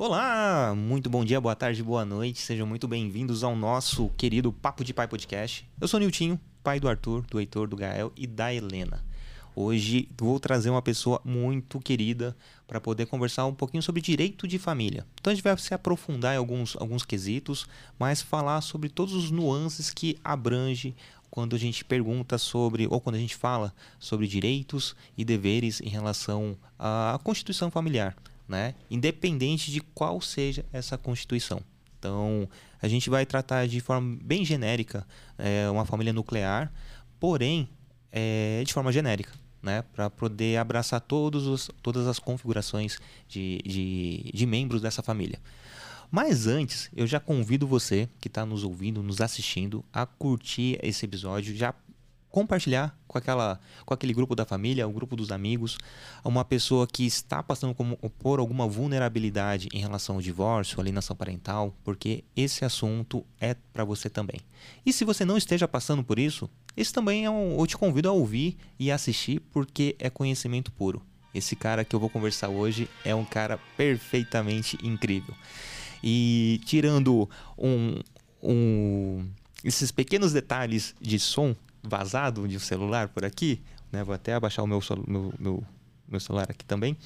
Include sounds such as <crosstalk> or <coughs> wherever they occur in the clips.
Olá, muito bom dia, boa tarde, boa noite. Sejam muito bem-vindos ao nosso querido Papo de Pai Podcast. Eu sou o Niltinho, pai do Arthur, do Heitor, do Gael e da Helena. Hoje vou trazer uma pessoa muito querida para poder conversar um pouquinho sobre direito de família. Então a gente vai se aprofundar em alguns, alguns quesitos, mas falar sobre todos os nuances que abrange quando a gente pergunta sobre, ou quando a gente fala sobre direitos e deveres em relação à constituição familiar né? Independente de qual seja essa constituição. Então, a gente vai tratar de forma bem genérica é, uma família nuclear, porém é, de forma genérica, né? Para poder abraçar todos os, todas as configurações de, de, de membros dessa família. Mas antes, eu já convido você que está nos ouvindo, nos assistindo, a curtir esse episódio, já compartilhar com, aquela, com aquele grupo da família, o grupo dos amigos, uma pessoa que está passando por alguma vulnerabilidade em relação ao divórcio, alienação parental, porque esse assunto é para você também. E se você não esteja passando por isso, esse também é um, eu te convido a ouvir e assistir porque é conhecimento puro. Esse cara que eu vou conversar hoje é um cara perfeitamente incrível. E tirando um, um, esses pequenos detalhes de som vazado de um celular por aqui, né? Vou até abaixar o meu, meu, meu, meu celular aqui também.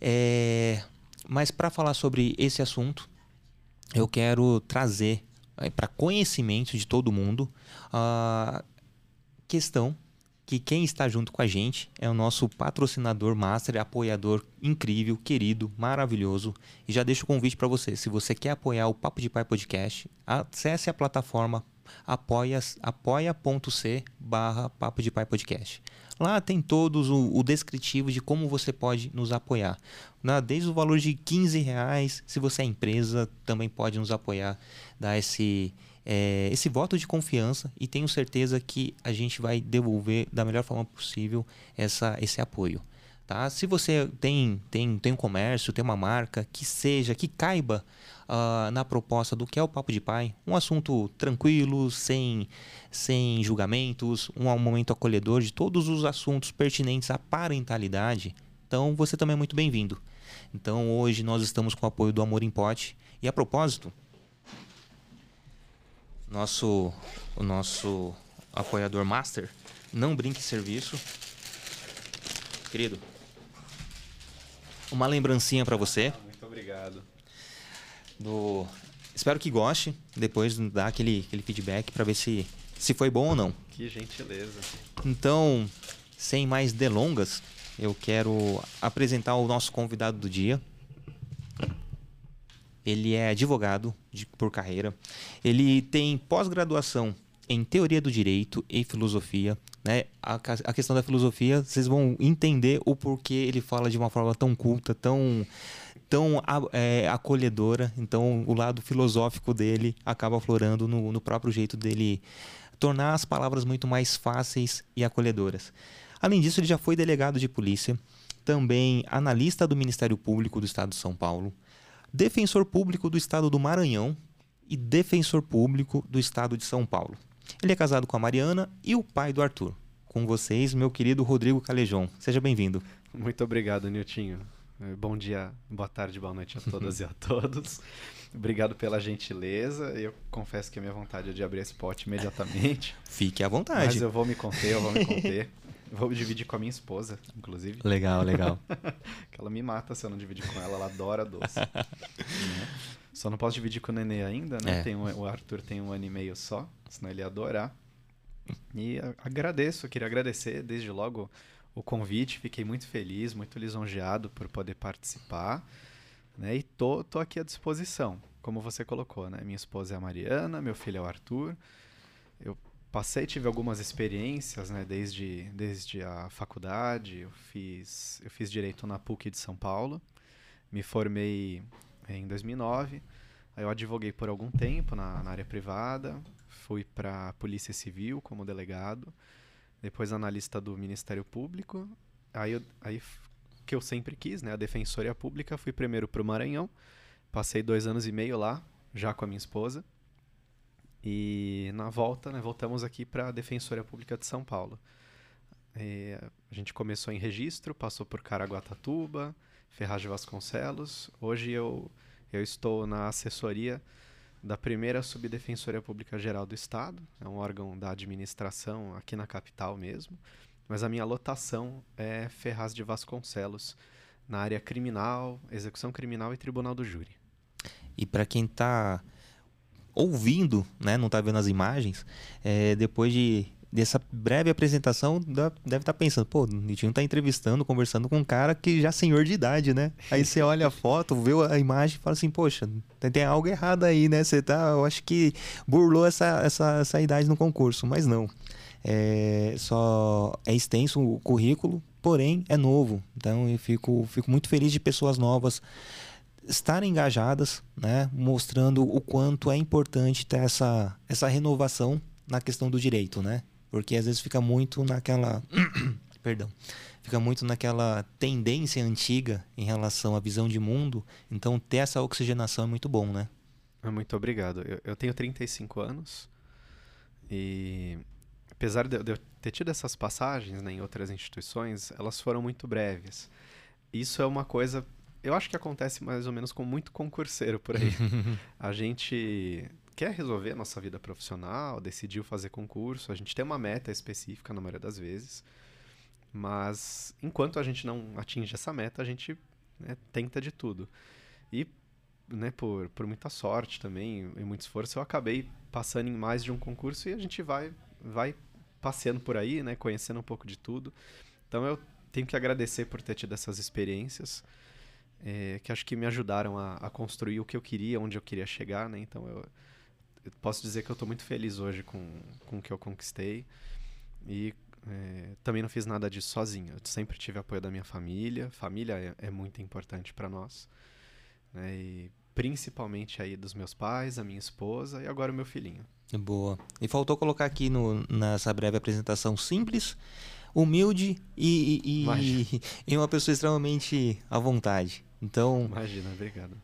É, mas para falar sobre esse assunto, eu quero trazer é, para conhecimento de todo mundo a questão que quem está junto com a gente é o nosso patrocinador master, apoiador incrível, querido, maravilhoso. E já deixo o convite para você. Se você quer apoiar o Papo de Pai Podcast, acesse a plataforma apoia.c apoia barra Papo de Pai Podcast. Lá tem todos o, o, descritivo de como você pode nos apoiar. Né? Desde o valor de 15 reais, se você é empresa, também pode nos apoiar, dar esse, é, esse voto de confiança e tenho certeza que a gente vai devolver da melhor forma possível essa, esse apoio. Tá? Se você tem, tem, tem um comércio, tem uma marca que seja, que caiba uh, na proposta do que é o Papo de Pai, um assunto tranquilo, sem, sem julgamentos, um, um momento acolhedor de todos os assuntos pertinentes à parentalidade, então você também é muito bem-vindo. Então hoje nós estamos com o apoio do Amor em Pote. E a propósito, nosso, o nosso apoiador master, não brinque serviço. Querido, uma lembrancinha para você. Ah, muito obrigado. Do... Espero que goste. Depois dar aquele, aquele feedback para ver se, se foi bom ou não. Que gentileza. Então, sem mais delongas, eu quero apresentar o nosso convidado do dia. Ele é advogado de, por carreira. Ele tem pós-graduação em teoria do direito e filosofia, né? A, a, questão da filosofia, vocês vão entender o porquê ele fala de uma forma tão culta, tão tão é, acolhedora. Então, o lado filosófico dele acaba aflorando no, no próprio jeito dele tornar as palavras muito mais fáceis e acolhedoras. Além disso, ele já foi delegado de polícia, também analista do Ministério Público do Estado de São Paulo, defensor público do Estado do Maranhão e defensor público do Estado de São Paulo. Ele é casado com a Mariana e o pai do Arthur. Com vocês, meu querido Rodrigo Calejão. Seja bem-vindo. Muito obrigado, Niltinho. Eh, bom dia, boa tarde, boa noite a todas e a <laughs> todos. Obrigado pela gentileza. Eu confesso que a minha vontade é de abrir esse pote imediatamente. Fique à vontade. Mas eu vou me conter, eu vou me conter. <laughs> vou dividir com a minha esposa, inclusive. Legal, legal. <laughs> que ela me mata se eu não dividir com ela, ela adora doce. <laughs> né? Só não posso dividir com o Nenê ainda, né? É. Tem um, o Arthur tem um ano e meio só, senão ele ia adorar. E agradeço, queria agradecer desde logo o convite, fiquei muito feliz, muito lisonjeado por poder participar. Né? E tô, tô aqui à disposição, como você colocou, né? Minha esposa é a Mariana, meu filho é o Arthur. Eu passei, tive algumas experiências, né? Desde, desde a faculdade, eu fiz, eu fiz Direito na PUC de São Paulo. Me formei em 2009. Aí eu advoguei por algum tempo na, na área privada, fui para a Polícia Civil como delegado, depois analista do Ministério Público. Aí, eu, aí que eu sempre quis, né, a Defensoria Pública, fui primeiro para o Maranhão, passei dois anos e meio lá, já com a minha esposa. E na volta, né, voltamos aqui para a Defensoria Pública de São Paulo. E a gente começou em registro, passou por Caraguatatuba, Ferraz de Vasconcelos. Hoje eu Eu estou na assessoria da primeira Subdefensoria Pública Geral do Estado, é um órgão da administração aqui na capital mesmo, mas a minha lotação é Ferraz de Vasconcelos, na área criminal, execução criminal e tribunal do júri. E para quem está ouvindo, né, não está vendo as imagens, é, depois de dessa breve apresentação, deve estar tá pensando, pô, o Nitinho tá entrevistando, conversando com um cara que já é senhor de idade, né? Aí você olha a foto, vê a imagem e fala assim, poxa, tem algo errado aí, né? Você tá, eu acho que burlou essa, essa, essa idade no concurso, mas não. É, só é extenso o currículo, porém é novo. Então eu fico, fico muito feliz de pessoas novas estarem engajadas, né? Mostrando o quanto é importante ter essa, essa renovação na questão do direito, né? Porque às vezes fica muito naquela. <coughs> Perdão. Fica muito naquela tendência antiga em relação à visão de mundo. Então, ter essa oxigenação é muito bom, né? Ah, muito obrigado. Eu, eu tenho 35 anos e, apesar de eu ter tido essas passagens né, em outras instituições, elas foram muito breves. Isso é uma coisa. Eu acho que acontece mais ou menos com muito concurseiro por aí. <laughs> a gente quer resolver a nossa vida profissional, decidiu fazer concurso, a gente tem uma meta específica na maioria das vezes, mas enquanto a gente não atinge essa meta, a gente né, tenta de tudo. E né, por, por muita sorte também e muito esforço, eu acabei passando em mais de um concurso e a gente vai, vai passeando por aí, né, conhecendo um pouco de tudo. Então eu tenho que agradecer por ter tido essas experiências. É, que acho que me ajudaram a, a, construir o que eu queria, onde eu queria chegar, né? Então eu, eu posso dizer que eu estou muito feliz hoje com, com o que eu conquistei. E é, também não fiz nada disso sozinho. Eu sempre tive apoio da minha família. Família é, é muito importante para nós. Né? E principalmente aí dos meus pais, a minha esposa e agora o meu filhinho. Boa. E faltou colocar aqui no, nessa breve apresentação simples, humilde e, e, e, <laughs> e uma pessoa extremamente à vontade. Então. Imagina, obrigado.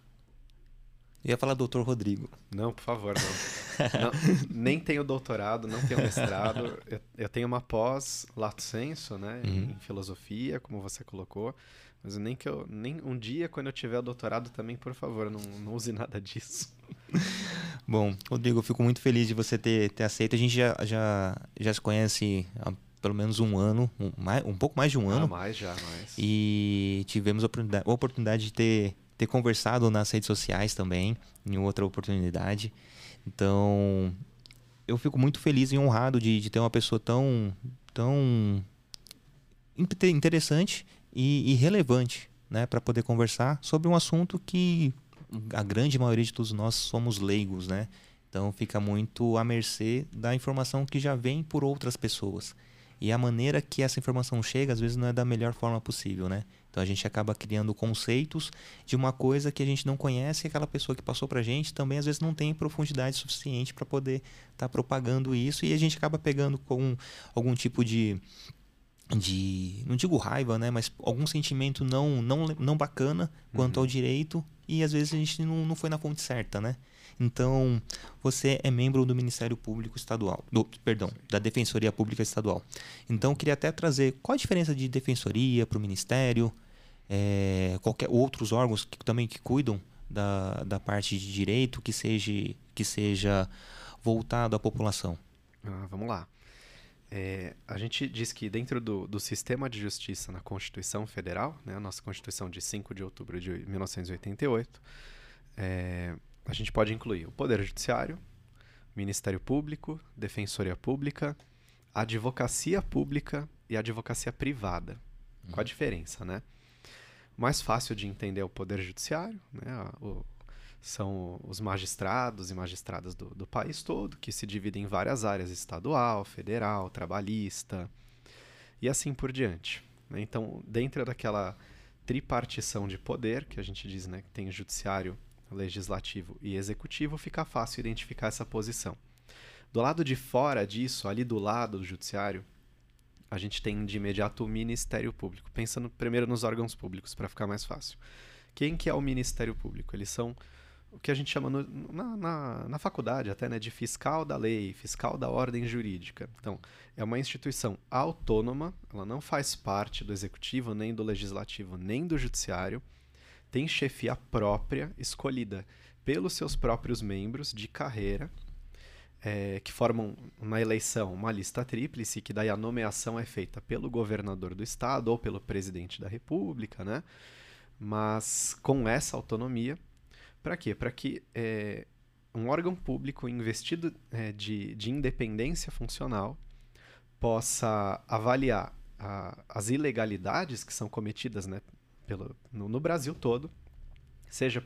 Eu ia falar doutor Rodrigo. Não, por favor, não. <laughs> não nem tenho doutorado, não tenho mestrado. Eu, eu tenho uma pós lato senso, né, uhum. em filosofia, como você colocou. Mas nem que eu nem um dia quando eu tiver doutorado também, por favor, não, não use nada disso. <laughs> Bom, Rodrigo, eu fico muito feliz de você ter, ter aceito. A gente já, já, já se conhece há pelo menos um ano, um, mais, um pouco mais de um ano. Ah, mais já, mais. E tivemos a oportunidade, a oportunidade de ter ter conversado nas redes sociais também, em outra oportunidade. Então, eu fico muito feliz e honrado de, de ter uma pessoa tão, tão interessante e, e relevante né, para poder conversar sobre um assunto que a grande maioria de todos nós somos leigos, né? Então fica muito à mercê da informação que já vem por outras pessoas. E a maneira que essa informação chega, às vezes, não é da melhor forma possível, né? Então a gente acaba criando conceitos de uma coisa que a gente não conhece e aquela pessoa que passou para a gente também às vezes não tem profundidade suficiente para poder estar tá propagando isso e a gente acaba pegando com algum tipo de de não digo raiva, né, mas algum sentimento não não, não bacana quanto uhum. ao direito e às vezes a gente não, não foi na fonte certa, né? Então, você é membro do Ministério Público Estadual, do, perdão, da Defensoria Pública Estadual. Então, queria até trazer qual a diferença de defensoria para o Ministério, é, qualquer outros órgãos que também que cuidam da, da parte de direito que seja que seja voltado à população. Ah, vamos lá. É, a gente diz que dentro do, do sistema de justiça na Constituição Federal, né, a nossa Constituição de 5 de outubro de 1988, é, a gente pode incluir o Poder Judiciário, Ministério Público, Defensoria Pública, Advocacia Pública e Advocacia Privada. Qual a uhum. diferença, né? mais fácil de entender é o Poder Judiciário, né? O, são os magistrados e magistradas do, do, país todo, que se dividem em várias áreas, estadual, federal, trabalhista, e assim por diante. Né? Então, dentro daquela tripartição de poder, que a gente diz né, que tem judiciário, legislativo e executivo, fica fácil identificar essa posição. Do lado de fora disso, ali do lado do judiciário, a gente tem de imediato o Ministério Público, pensando primeiro nos órgãos públicos para ficar mais fácil. Quem que é o Ministério Público? Eles são o que a gente chama no, na, na, na, faculdade até né, de fiscal da lei, fiscal da ordem jurídica. Então, é uma instituição autônoma, ela não faz parte do executivo, nem do legislativo, nem do judiciário, tem chefia própria, escolhida pelos seus próprios membros de carreira, é, que formam na eleição uma lista tríplice, que daí a nomeação é feita pelo governador do estado ou pelo presidente da república, né? Mas com essa autonomia, para quê? Para que é, um órgão público investido é, de, de independência funcional possa avaliar a, as ilegalidades que são cometidas né, pelo, no, no Brasil todo, seja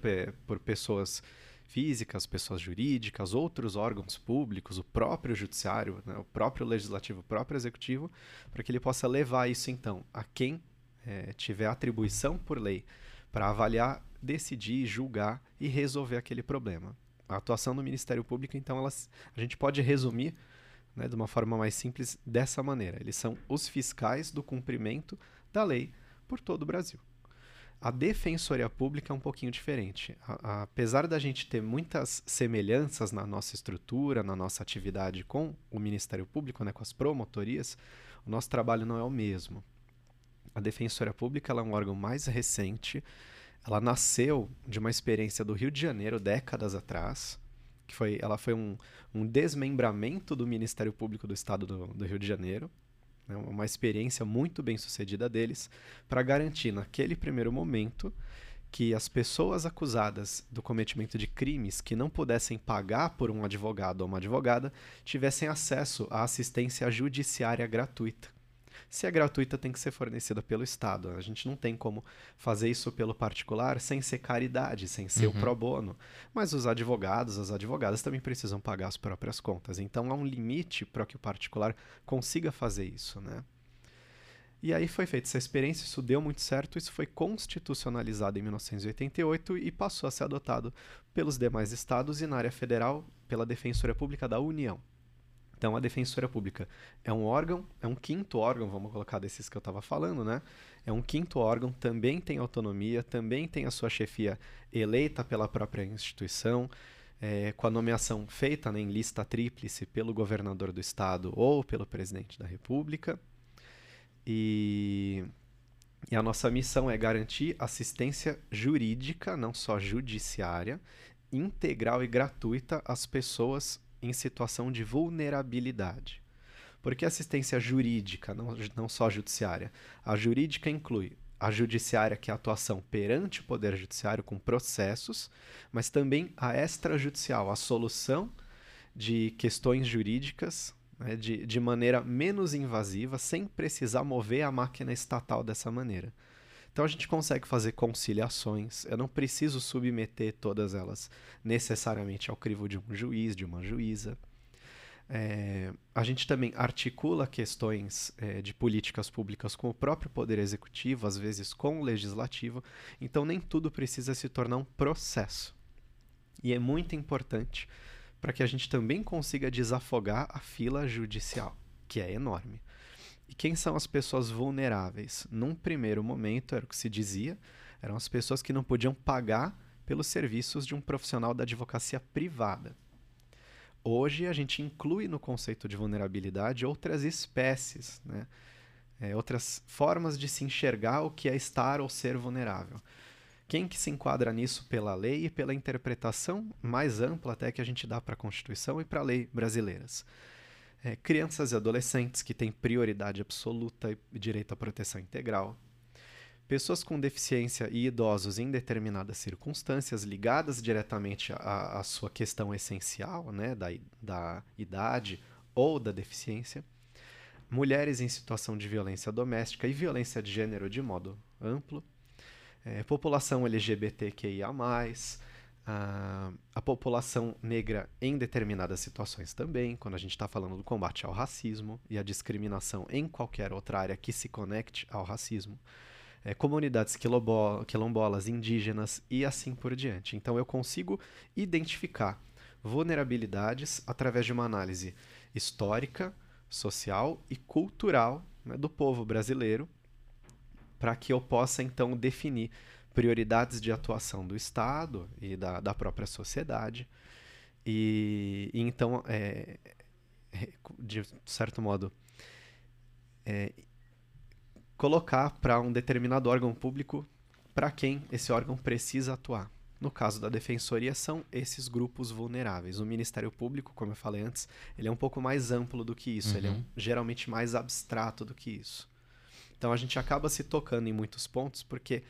por pessoas físicas, pessoas jurídicas, outros órgãos públicos, o próprio judiciário, né, o próprio legislativo, o próprio executivo, para que ele possa levar isso então a quem é, tiver atribuição por lei para avaliar, decidir, julgar e resolver aquele problema. A atuação do Ministério Público, então, a gente pode resumir né, de uma forma mais simples dessa maneira: eles são os fiscais do cumprimento da lei por todo o Brasil. A defensoria pública é um pouquinho diferente. A, a, apesar da gente ter muitas semelhanças na nossa estrutura, na nossa atividade com o Ministério Público, né, com as promotorias, o nosso trabalho não é o mesmo. A defensoria pública é um órgão mais recente. Ela nasceu de uma experiência do Rio de Janeiro décadas atrás, que foi, ela foi um, um desmembramento do Ministério Público do Estado do, do Rio de Janeiro né, uma experiência muito bem sucedida deles, para garantir naquele primeiro momento que as pessoas acusadas do cometimento de crimes que não pudessem pagar por um advogado ou uma advogada tivessem acesso à assistência judiciária gratuita. Se é gratuita, tem que ser fornecida pelo Estado. A gente não tem como fazer isso pelo particular sem ser caridade, sem ser uhum. o pro bono. Mas os advogados, as advogadas também precisam pagar as próprias contas. Então há um limite para que o particular consiga fazer isso, né? E aí foi feita essa experiência, isso deu muito certo, isso foi constitucionalizado em 1988 e passou a ser adotado pelos demais estados e na área federal pela Defensoria Pública da União. Então, a Defensoria Pública é um órgão, é um quinto órgão, vamos colocar desses que eu estava falando, né? É um quinto órgão, também tem autonomia, também tem a sua chefia eleita pela própria instituição, é, com a nomeação feita né, em lista tríplice pelo governador do estado ou pelo presidente da República. E, e a nossa missão é garantir assistência jurídica, não só judiciária, integral e gratuita às pessoas em situação de vulnerabilidade. Porque assistência jurídica, não, não só judiciária? A jurídica inclui a judiciária, que é a atuação perante o Poder Judiciário com processos, mas também a extrajudicial, a solução de questões jurídicas né, de, de maneira menos invasiva, sem precisar mover a máquina estatal dessa maneira. Então a gente consegue fazer conciliações. Eu não preciso submeter todas elas necessariamente ao crivo de um juiz, de uma juíza. É, a gente também articula questões é, de políticas públicas com o próprio Poder Executivo, às vezes com o Legislativo, então nem tudo precisa se tornar um processo. E é muito importante para que a gente também consiga desafogar a fila judicial, que é enorme. E quem são as pessoas vulneráveis? Num primeiro momento, era o que se dizia, eram as pessoas que não podiam pagar pelos serviços de um profissional da advocacia privada. Hoje, a gente inclui no conceito de vulnerabilidade outras espécies, né? É, outras formas de se enxergar o que é estar ou ser vulnerável. Quem que se enquadra nisso pela lei e pela interpretação mais ampla até que a gente dá para a Constituição e para a lei brasileiras? É, crianças e adolescentes que têm prioridade absoluta e direito à proteção integral, pessoas com deficiência e idosos em determinadas circunstâncias ligadas diretamente à, à sua questão essencial, né, da, da idade ou da deficiência, mulheres em situação de violência doméstica e violência de gênero de modo amplo, é, população LGBTQIA+, a, a população negra em determinadas situações também, quando a gente está falando do combate ao racismo e a discriminação em qualquer outra área que se conecte ao racismo, é, comunidades quilombolas, indígenas e assim por diante. Então eu consigo identificar vulnerabilidades através de uma análise histórica, social e cultural né, do povo brasileiro, para que eu possa então definir prioridades de atuação do Estado e da, da própria sociedade. E, e então, é, é de certo modo, é, colocar para um determinado órgão público para quem esse órgão precisa atuar. No caso da defensoria, são esses grupos vulneráveis. O Ministério Público, como eu falei antes, ele é um pouco mais amplo do que isso, uhum. ele é um, uhum. geralmente mais abstrato do que isso. Então a gente acaba se tocando em muitos pontos porque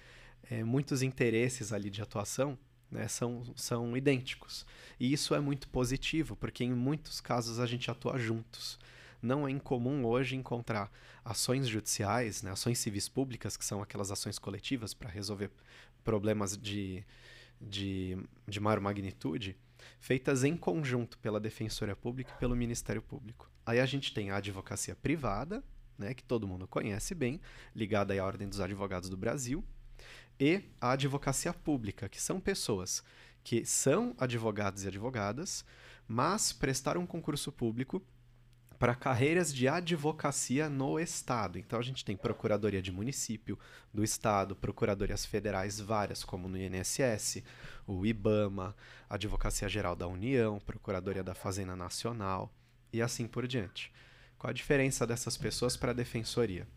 é, muitos interesses ali de atuação né, são, são idênticos. E isso é muito positivo, porque em muitos casos a gente atua juntos. Não é incomum hoje encontrar ações judiciais, né, ações civis públicas, que são aquelas ações coletivas para resolver problemas de, de, de maior magnitude, feitas em conjunto pela Defensoria Pública e pelo Ministério Público. Aí a gente tem a advocacia privada, né, que todo mundo conhece bem, ligada à Ordem dos Advogados do Brasil, e a advocacia pública, que são pessoas que são advogados e advogadas, mas prestaram um concurso público para carreiras de advocacia no Estado. Então a gente tem Procuradoria de Município do Estado, Procuradorias Federais várias, como no INSS, o IBAMA, Advocacia Geral da União, Procuradoria da Fazenda Nacional e assim por diante. Qual a diferença dessas pessoas para a Defensoria?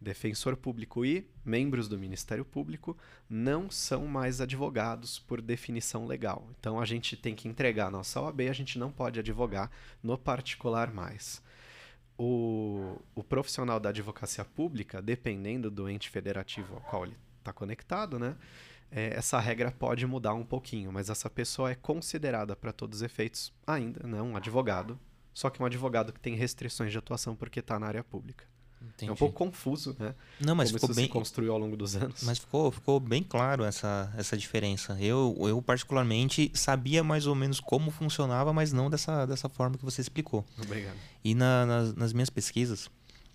Defensor público e membros do Ministério Público não são mais advogados por definição legal. Então a gente tem que entregar a nossa OAB, a gente não pode advogar no particular mais. O, o profissional da advocacia pública, dependendo do ente federativo ao qual ele está conectado, né? É, essa regra pode mudar um pouquinho, mas essa pessoa é considerada para todos os efeitos ainda não um advogado, só que um advogado que tem restrições de atuação porque está na área pública. Entendi. É um pouco confuso, né? Não, mas Como ficou bem se construiu ao longo dos anos. Mas ficou, ficou bem claro essa, essa diferença. Eu, eu particularmente sabia mais ou menos como funcionava, mas não dessa, dessa forma que você explicou. Obrigado. E na, nas, nas minhas pesquisas,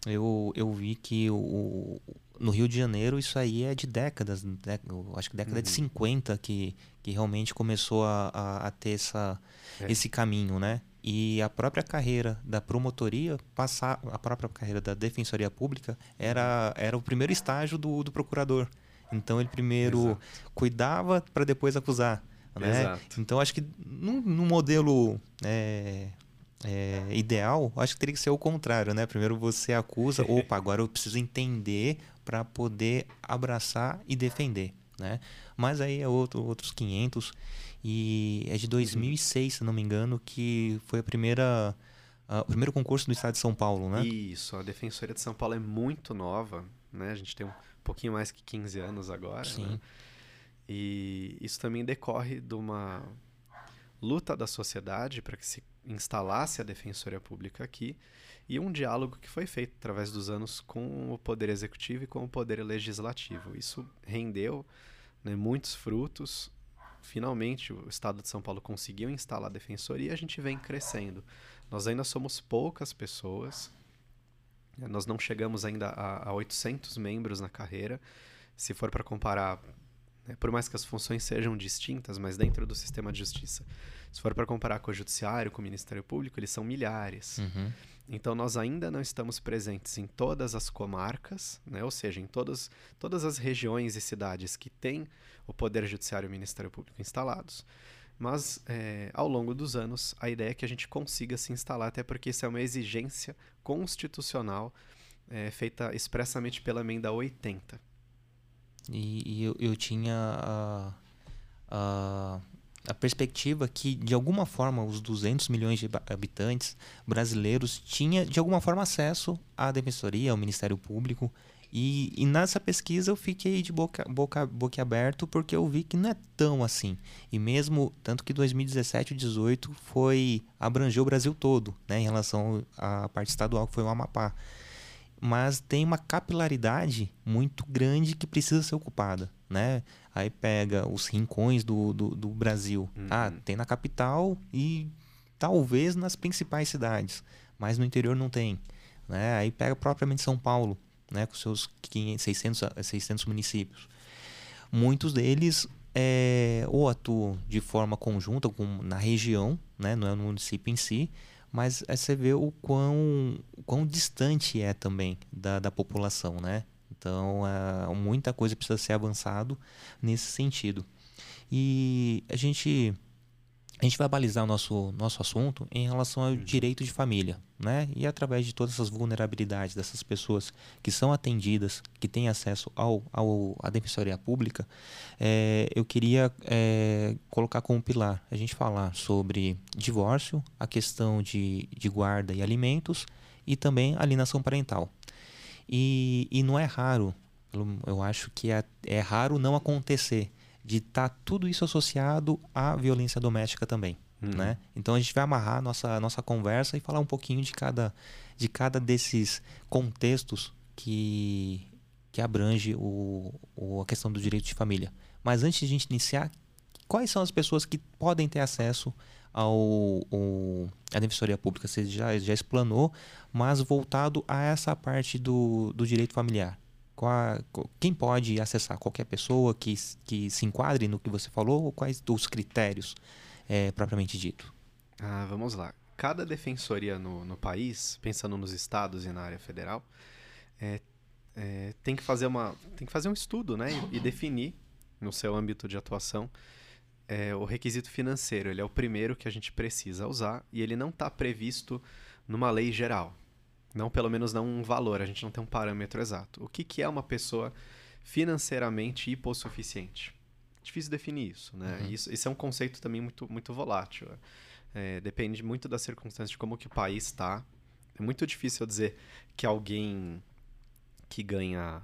eu, eu vi que o, no Rio de Janeiro isso aí é de décadas, acho que década uhum. de 50 que, que realmente começou a, a, a ter essa, é. esse caminho, né? E a própria carreira da promotoria, passar a própria carreira da defensoria pública era, era o primeiro estágio do, do procurador. Então ele primeiro Exato. cuidava para depois acusar. Né? Então acho que no, no modelo é, é, ideal, acho que teria que ser o contrário, né? Primeiro você acusa, <laughs> opa, agora eu preciso entender para poder abraçar e defender, né? Mas aí é outro, outros 500. E é de 2006, se não me engano, que foi a primeira uh, o primeiro concurso do estado de São Paulo, né? Isso, a Defensoria de São Paulo é muito nova, né? A gente tem um pouquinho mais que 15 anos agora, Sim. Né? E isso também decorre de uma luta da sociedade para que se instalasse a Defensoria Pública aqui e um diálogo que foi feito através dos anos com o Poder Executivo e com o Poder Legislativo. Isso rendeu né, muitos frutos finalmente o Estado de São Paulo conseguiu instalar a defensoria e a gente vem crescendo. Nós ainda somos poucas pessoas, nós não chegamos ainda a, a 800 membros na carreira. Se for para comparar, né, por mais que as funções sejam distintas, mas dentro do sistema de justiça, se for para comparar com o Judiciário, com o Ministério Público, eles são milhares. Uhum. Então, nós ainda não estamos presentes em todas as comarcas, né? ou seja, em todas, todas as regiões e cidades que têm o Poder Judiciário e o Ministério Público instalados. Mas, é, ao longo dos anos, a ideia é que a gente consiga se instalar, até porque isso é uma exigência constitucional é, feita expressamente pela emenda 80. E, e eu, eu, tinha a, a, a, perspectiva que, de alguma forma, os 200 milhões de habitantes brasileiros tinham, de alguma forma, acesso à defensoria, ao Ministério Público e, e, nessa pesquisa eu fiquei de boca, boca, boca aberto porque eu vi que não é tão assim. E mesmo, tanto que 2017 e 2018 foi, abrangeu o Brasil todo, né, em relação à parte estadual, que foi o Amapá. Mas tem uma capilaridade muito grande que precisa ser ocupada, né? Aí pega os rincões do, do, do Brasil. Uhum. Ah, tem na capital e talvez nas principais cidades, mas no interior não tem. Né? Aí pega propriamente São Paulo né, com seus 500, 600, 600 municípios. Muitos deles é, ou atuam de forma conjunta com, na região, né, não é no município em si, mas é, você vê o quão, quão distante é também da, da população. Né? Então, é, muita coisa precisa ser avançado nesse sentido. E a gente a gente vai balizar o nosso, nosso assunto em relação ao uhum. direito de família, né? E através de todas essas vulnerabilidades dessas pessoas que são atendidas, que têm acesso ao, ao à defensoria pública, é, eu queria é, colocar como pilar a gente falar sobre divórcio, a questão de, de guarda e alimentos e também alienação parental. E, e não é raro, eu acho que é, é raro não acontecer de estar tá tudo isso associado à violência doméstica também. Uhum. Né? Então a gente vai amarrar nossa nossa conversa e falar um pouquinho de cada de cada desses contextos que que abrange o, o, a questão do direito de família. Mas antes de a gente iniciar, quais são as pessoas que podem ter acesso ao, ao à defensoria pública? Você já já explanou, mas voltado a essa parte do, do direito familiar. Qual, quem pode acessar? Qualquer pessoa que, que se enquadre no que você falou ou quais os critérios é, propriamente dito? Ah, vamos lá. Cada defensoria no, no país, pensando nos estados e na área federal, é, é, tem, que fazer uma, tem que fazer um estudo né, e, e definir no seu âmbito de atuação é, o requisito financeiro. Ele é o primeiro que a gente precisa usar e ele não está previsto numa lei geral. Não, pelo menos não um valor, a gente não tem um parâmetro exato. O que, que é uma pessoa financeiramente hipossuficiente? Difícil definir isso, né? Uhum. Isso, isso é um conceito também muito, muito volátil. É, depende muito das circunstâncias de como que o país está. É muito difícil dizer que alguém que ganha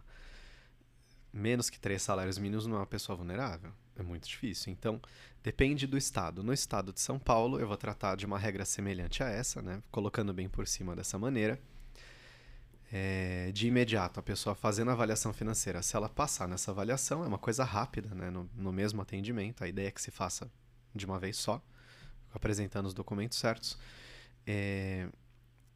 menos que três salários mínimos não é uma pessoa vulnerável. É muito difícil. Então, depende do estado. No estado de São Paulo, eu vou tratar de uma regra semelhante a essa, né? Colocando bem por cima dessa maneira é, de imediato a pessoa fazendo a avaliação financeira, se ela passar nessa avaliação, é uma coisa rápida, né, no, no mesmo atendimento, a ideia é que se faça de uma vez só, apresentando os documentos certos, é,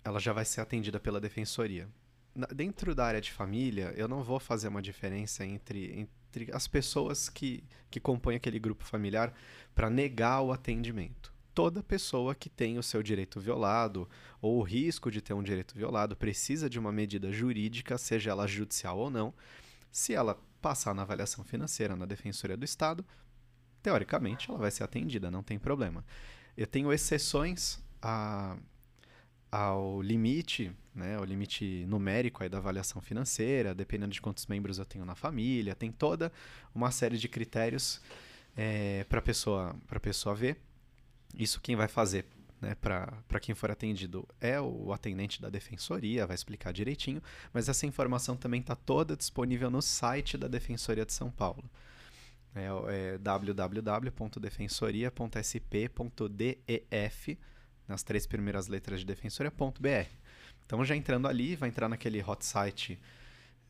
ela já vai ser atendida pela defensoria. Na, dentro da área de família, eu não vou fazer uma diferença entre, entre as pessoas que, que compõem aquele grupo familiar para negar o atendimento toda pessoa que tem o seu direito violado ou o risco de ter um direito violado precisa de uma medida jurídica, seja ela judicial ou não. Se ela passar na avaliação financeira na Defensoria do Estado, teoricamente ela vai ser atendida, não tem problema. Eu tenho exceções a, ao limite, né, o limite numérico aí da avaliação financeira, dependendo de quantos membros eu tenho na família, tem toda uma série de critérios é, eh, para a pessoa, pessoa ver. Isso quem vai fazer né, para quem for atendido é o atendente da defensoria, vai explicar direitinho, mas essa informação também está toda disponível no site da Defensoria de São Paulo. É, é www.defensoria.sp.def, nas três primeiras letras de defensoria.br. Então, já entrando ali, vai entrar naquele hot site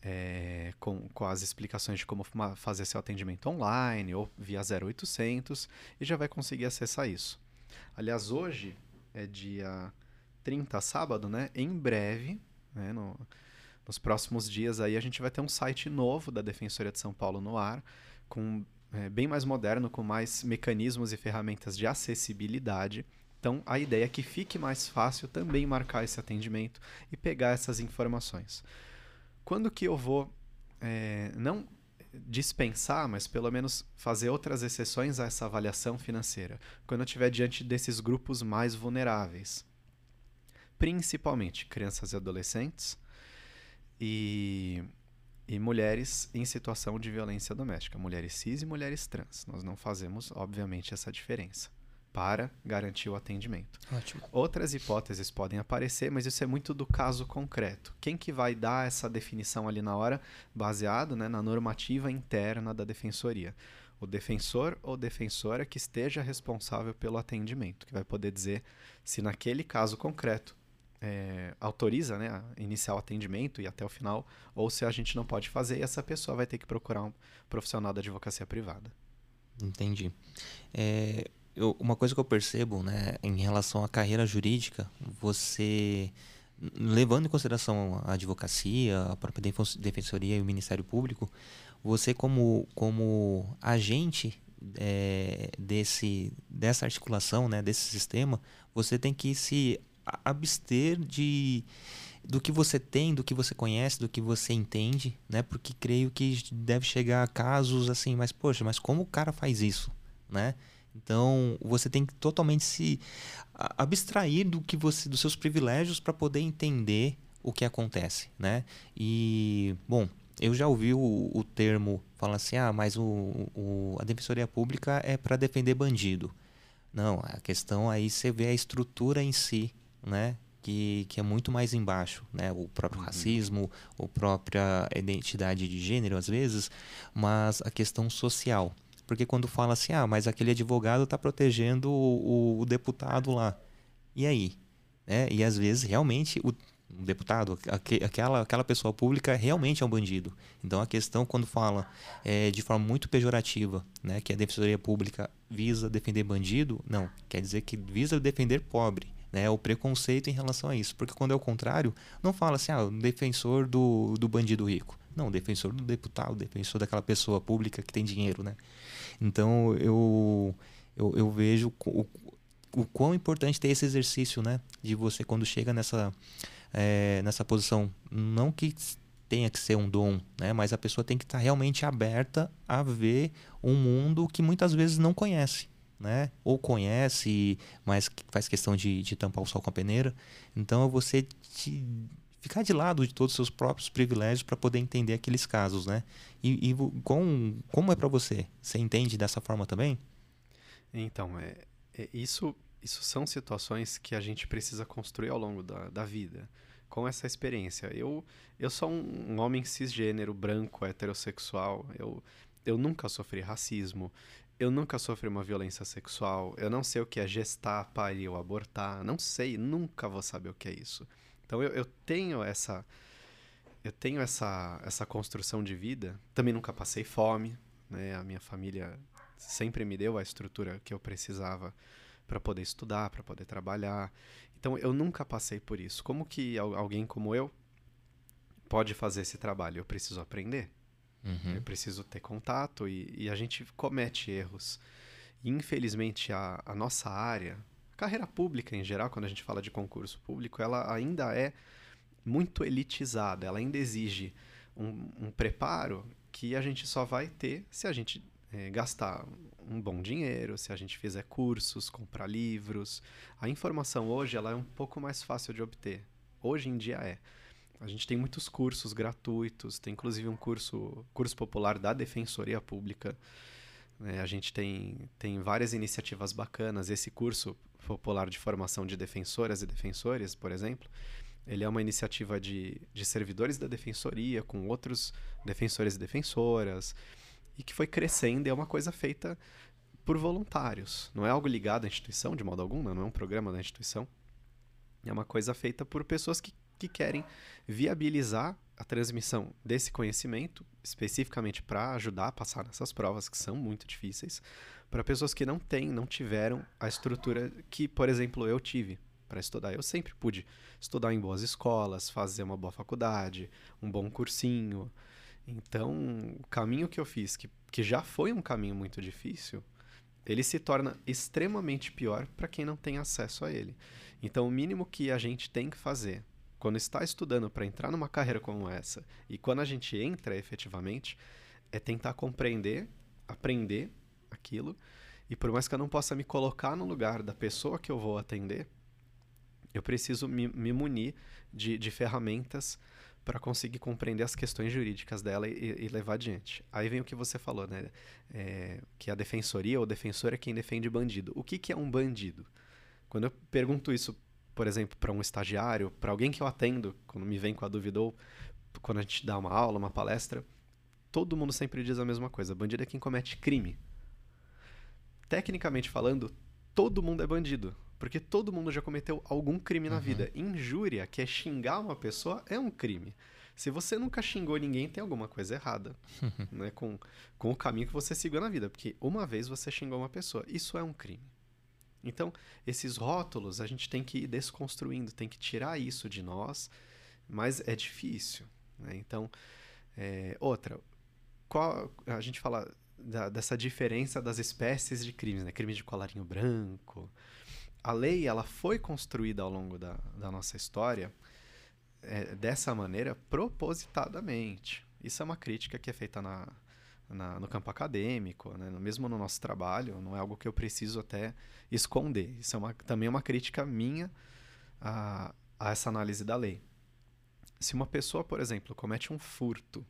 é, com, com as explicações de como fazer seu atendimento online ou via 0800 e já vai conseguir acessar isso. Aliás, hoje é dia 30, sábado, né? Em breve, né? No, nos próximos dias aí a gente vai ter um site novo da Defensoria de São Paulo no ar, com é, bem mais moderno, com mais mecanismos e ferramentas de acessibilidade. Então, a ideia é que fique mais fácil também marcar esse atendimento e pegar essas informações. Quando que eu vou é, não dispensar, mas pelo menos fazer outras exceções a essa avaliação financeira, quando eu estiver diante desses grupos mais vulneráveis. Principalmente crianças e adolescentes e, e mulheres em situação de violência doméstica, mulheres cis e mulheres trans. Nós não fazemos, obviamente, essa diferença para garantir o atendimento. Ótimo. Outras hipóteses podem aparecer, mas isso é muito do caso concreto. Quem que vai dar essa definição ali na hora, baseado né, na normativa interna da defensoria? O defensor ou defensora que esteja responsável pelo atendimento, que vai poder dizer se naquele caso concreto é, autoriza né, a iniciar o atendimento e até o final, ou se a gente não pode fazer e essa pessoa vai ter que procurar um profissional da advocacia privada. Entendi. É, eu, uma coisa que eu percebo, né, em relação à carreira jurídica, você levando em consideração a advocacia, a própria defensoria e o Ministério Público, você como como agente é, desse dessa articulação, né, desse sistema, você tem que se abster de do que você tem, do que você conhece, do que você entende, né? Porque creio que deve chegar a casos assim, mas poxa, mas como o cara faz isso, né? Então, você tem que totalmente se abstrair do que você dos seus privilégios para poder entender o que acontece, né? E, bom, eu já ouvi o, o termo falar assim, ah, mas o, o a defensoria pública é para defender bandido. Não, a questão aí você vê a estrutura em si, né? Que, que é muito mais embaixo, né? O próprio uhum. racismo, a própria identidade de gênero às vezes, mas a questão social. Porque quando fala assim, ah, mas aquele advogado está protegendo o, o, deputado lá. E aí? É, e às vezes realmente o deputado, aquela, aquela pessoa pública realmente é um bandido. Então a questão quando fala é, de forma muito pejorativa, né, que a defensoria pública visa defender bandido, não, quer dizer que visa defender pobre. Né, o preconceito em relação a isso. Porque quando é o contrário, não fala assim, ah, o defensor do, do bandido rico. Não, defensor do deputado, defensor daquela pessoa pública que tem dinheiro, né? Então eu, eu, eu vejo o, o quão importante ter esse exercício, né? De você quando chega nessa, é, nessa posição, não que tenha que ser um dom, né? Mas a pessoa tem que estar tá realmente aberta a ver um mundo que muitas vezes não conhece. Né? Ou conhece, mas faz questão de, de tampar o sol com a peneira. Então você te ficar de lado de todos os seus próprios privilégios para poder entender aqueles casos, né? E, e com, como é para você? Você entende dessa forma também? Então, é, é, isso, isso são situações que a gente precisa construir ao longo da, da vida, com essa experiência. Eu, eu sou um, um homem cisgênero, branco, heterossexual. Eu, eu nunca sofri racismo. Eu nunca sofri uma violência sexual. Eu não sei o que é gestar, parir ou abortar. Não sei, nunca vou saber o que é isso. Então eu, eu tenho essa eu tenho essa, essa construção de vida. Também nunca passei fome, né? A minha família sempre me deu a estrutura que eu precisava para poder estudar, para poder trabalhar. Então eu nunca passei por isso. Como que alguém como eu pode fazer esse trabalho? Eu preciso aprender. Uhum. Eu preciso ter contato e, e, a gente comete erros. E, infelizmente, a, a nossa área, carreira pública em geral, quando a gente fala de concurso público, ela ainda é muito elitizada, ela ainda exige um, um preparo que a gente só vai ter se a gente é, gastar um bom dinheiro, se a gente fizer cursos, comprar livros. A informação hoje ela é um pouco mais fácil de obter. Hoje em dia é. A gente tem muitos cursos gratuitos, tem inclusive um curso, curso popular da Defensoria Pública. É, a gente tem, tem várias iniciativas bacanas. Esse curso Popular de Formação de Defensoras e Defensores, por exemplo, ele é uma iniciativa de, de servidores da defensoria com outros defensores e defensoras e que foi crescendo e é uma coisa feita por voluntários. Não é algo ligado à instituição de modo algum, não é um programa da instituição. É uma coisa feita por pessoas que, que querem viabilizar a transmissão desse conhecimento, especificamente para ajudar a passar nessas provas que são muito difíceis, para pessoas que não têm, não tiveram a estrutura que, por exemplo, eu tive para estudar. Eu sempre pude estudar em boas escolas, fazer uma boa faculdade, um bom cursinho. Então, o caminho que eu fiz, que, que já foi um caminho muito difícil, ele se torna extremamente pior para quem não tem acesso a ele. Então, o mínimo que a gente tem que fazer quando está estudando para entrar numa carreira como essa e quando a gente entra efetivamente é tentar compreender, aprender aquilo. E por mais que eu não possa me colocar no lugar da pessoa que eu vou atender, eu preciso me, me munir de, de ferramentas para conseguir compreender as questões jurídicas dela e, e, levar adiante. Aí vem o que você falou, né? É, que a defensoria ou defensor é quem defende bandido. O que, que é um bandido? Quando eu pergunto isso, por exemplo, para um estagiário, para alguém que eu atendo, quando me vem com a dúvida ou quando a gente dá uma aula, uma palestra, todo mundo sempre diz a mesma coisa: bandido é quem comete crime tecnicamente falando, todo mundo é bandido. Porque todo mundo já cometeu algum crime na uhum. vida. Injúria, que é xingar uma pessoa, é um crime. Se você nunca xingou ninguém, tem alguma coisa errada <laughs> né, com, com o caminho que você seguiu na vida. Porque uma vez você xingou uma pessoa, isso é um crime. Então, esses rótulos a gente tem que ir desconstruindo, tem que tirar isso de nós, mas é difícil. Né? Então, é, outra, qual, a gente fala da, dessa diferença das espécies de crimes, né? Crime de colarinho branco. A lei ela foi construída ao longo da, da nossa história é, dessa maneira propositadamente. Isso é uma crítica que é feita na, na, no campo acadêmico, né? mesmo no nosso trabalho, não é algo que eu preciso até esconder. Isso é uma, também é uma crítica minha a, a essa análise da lei. Se uma pessoa, por exemplo, comete um furto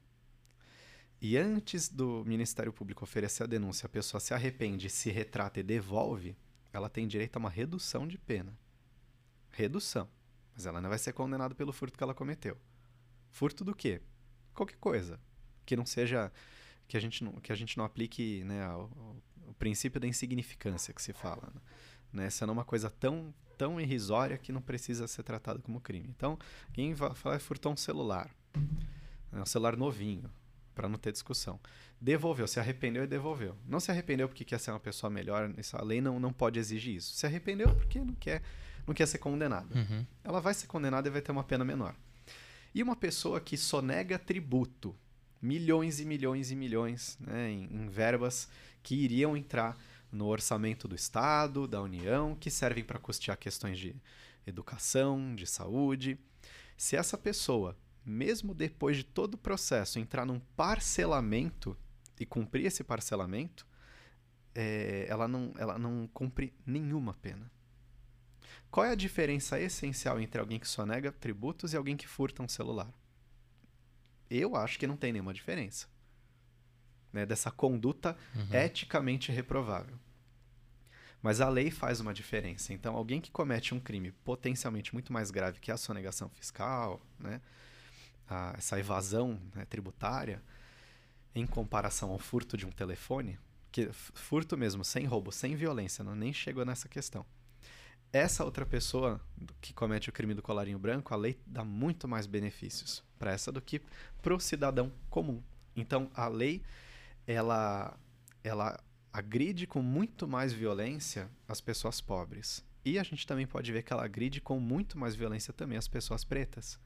e antes do Ministério Público oferecer a denúncia, a pessoa se arrepende, se retrata e devolve, ela tem direito a uma redução de pena. Redução. Mas ela não vai ser condenada pelo furto que ela cometeu. Furto do quê? Qualquer coisa. Que não seja que a gente não, que a gente não aplique né, o, o princípio da insignificância que se fala. Né? Essa não é uma coisa tão, tão irrisória que não precisa ser tratada como crime. Então, quem vai falar furtou um celular, né, um celular novinho, para não ter discussão. Devolveu, se arrependeu e devolveu. Não se arrependeu porque quer ser uma pessoa melhor, isso, a lei não, não pode exigir isso. Se arrependeu porque não quer, não quer ser condenada. Uhum. Ela vai ser condenada e vai ter uma pena menor. E uma pessoa que sonega tributo, milhões e milhões e milhões né, em, em verbas que iriam entrar no orçamento do Estado, da União, que servem para custear questões de educação, de saúde. Se essa pessoa, mesmo depois de todo o processo, entrar num parcelamento e cumprir esse parcelamento, é, ela, não, ela não cumpre nenhuma pena. Qual é a diferença essencial entre alguém que sonega tributos e alguém que furta um celular? Eu acho que não tem nenhuma diferença. Né, dessa conduta uhum. eticamente reprovável. Mas a lei faz uma diferença. Então, alguém que comete um crime potencialmente muito mais grave que a sonegação fiscal, né, a, essa evasão né, tributária, em comparação ao furto de um telefone, que furto mesmo, sem roubo, sem violência, não nem chegou nessa questão essa outra pessoa que comete o crime do colarinho branco, a lei dá muito mais benefícios para essa do que para o cidadão comum. Então, a lei ela ela agride com muito mais violência as pessoas pobres. E a gente também pode ver que ela agride com muito mais violência também as pessoas pretas.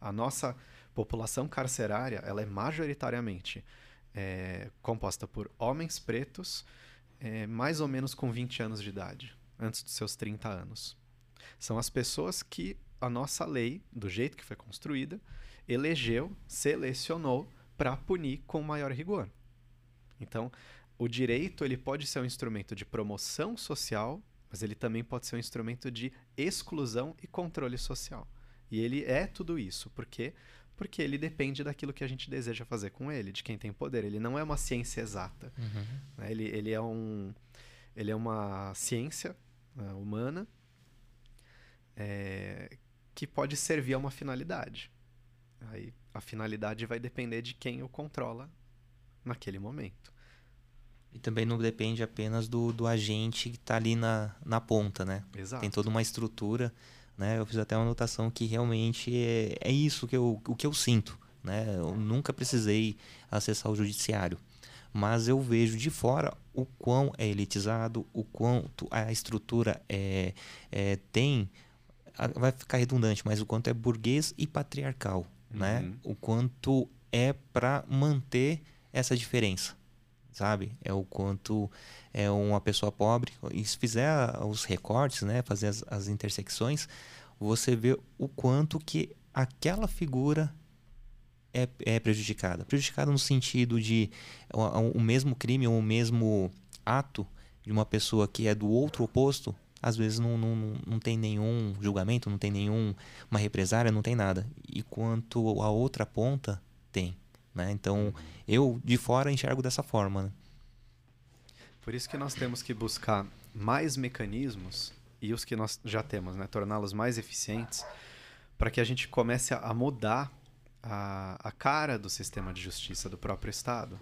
A nossa população carcerária ela é majoritariamente é, composta por homens pretos, é, mais ou menos com 20 anos de idade antes dos seus 30 anos. São as pessoas que a nossa lei, do jeito que foi construída, elegeu, selecionou para punir com maior rigor. Então, o direito ele pode ser um instrumento de promoção social, mas ele também pode ser um instrumento de exclusão e controle social. E ele é tudo isso, por quê? Porque ele depende daquilo que a gente deseja fazer com ele, de quem tem poder. Ele não é uma ciência exata. Uhum. Né? Ele, ele, é um, ele é uma ciência né, humana é, que pode servir a uma finalidade. Aí a finalidade vai depender de quem o controla naquele momento. E também não depende apenas do, do agente que está ali na, na ponta, né? Exato. Tem toda uma estrutura, né? Eu fiz até uma anotação que realmente é, é isso que eu, o que eu sinto, né? Eu nunca precisei acessar o judiciário mas eu vejo de fora o quão é elitizado, o quanto a estrutura é, é tem, vai ficar redundante, mas o quanto é burguês e patriarcal, né? uhum. né? O quanto é para manter essa diferença, sabe? É o quanto é uma pessoa pobre e se fizer os recortes, né? Fazer as, as intersecções, você vê o quanto que aquela figura é, é prejudicada. Prejudicada no sentido de o, o mesmo crime ou o mesmo ato de uma pessoa que é do outro oposto, às vezes não, não, não tem nenhum julgamento, não tem nenhuma represária, não tem nada. E quanto a outra ponta, tem. Né? Então, eu de fora enxergo dessa forma. Né? Por isso que nós temos que buscar mais mecanismos e os que nós já temos, né? torná-los mais eficientes, para que a gente comece a mudar a, a cara do sistema de justiça do próprio Estado.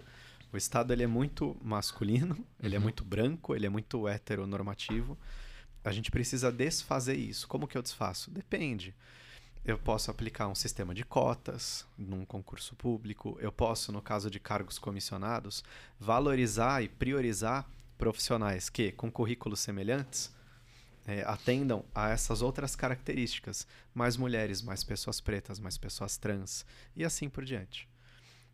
O Estado ele é muito masculino, ele é uhum. muito branco, ele é muito heteronormativo. A gente precisa desfazer isso. Como que eu desfaço? Depende. Eu posso aplicar um sistema de cotas num concurso público. Eu posso, no caso de cargos comissionados, valorizar e priorizar profissionais que, com currículos semelhantes, é, atendam a essas outras características. Mais mulheres, mais pessoas pretas, mais pessoas trans e assim por diante.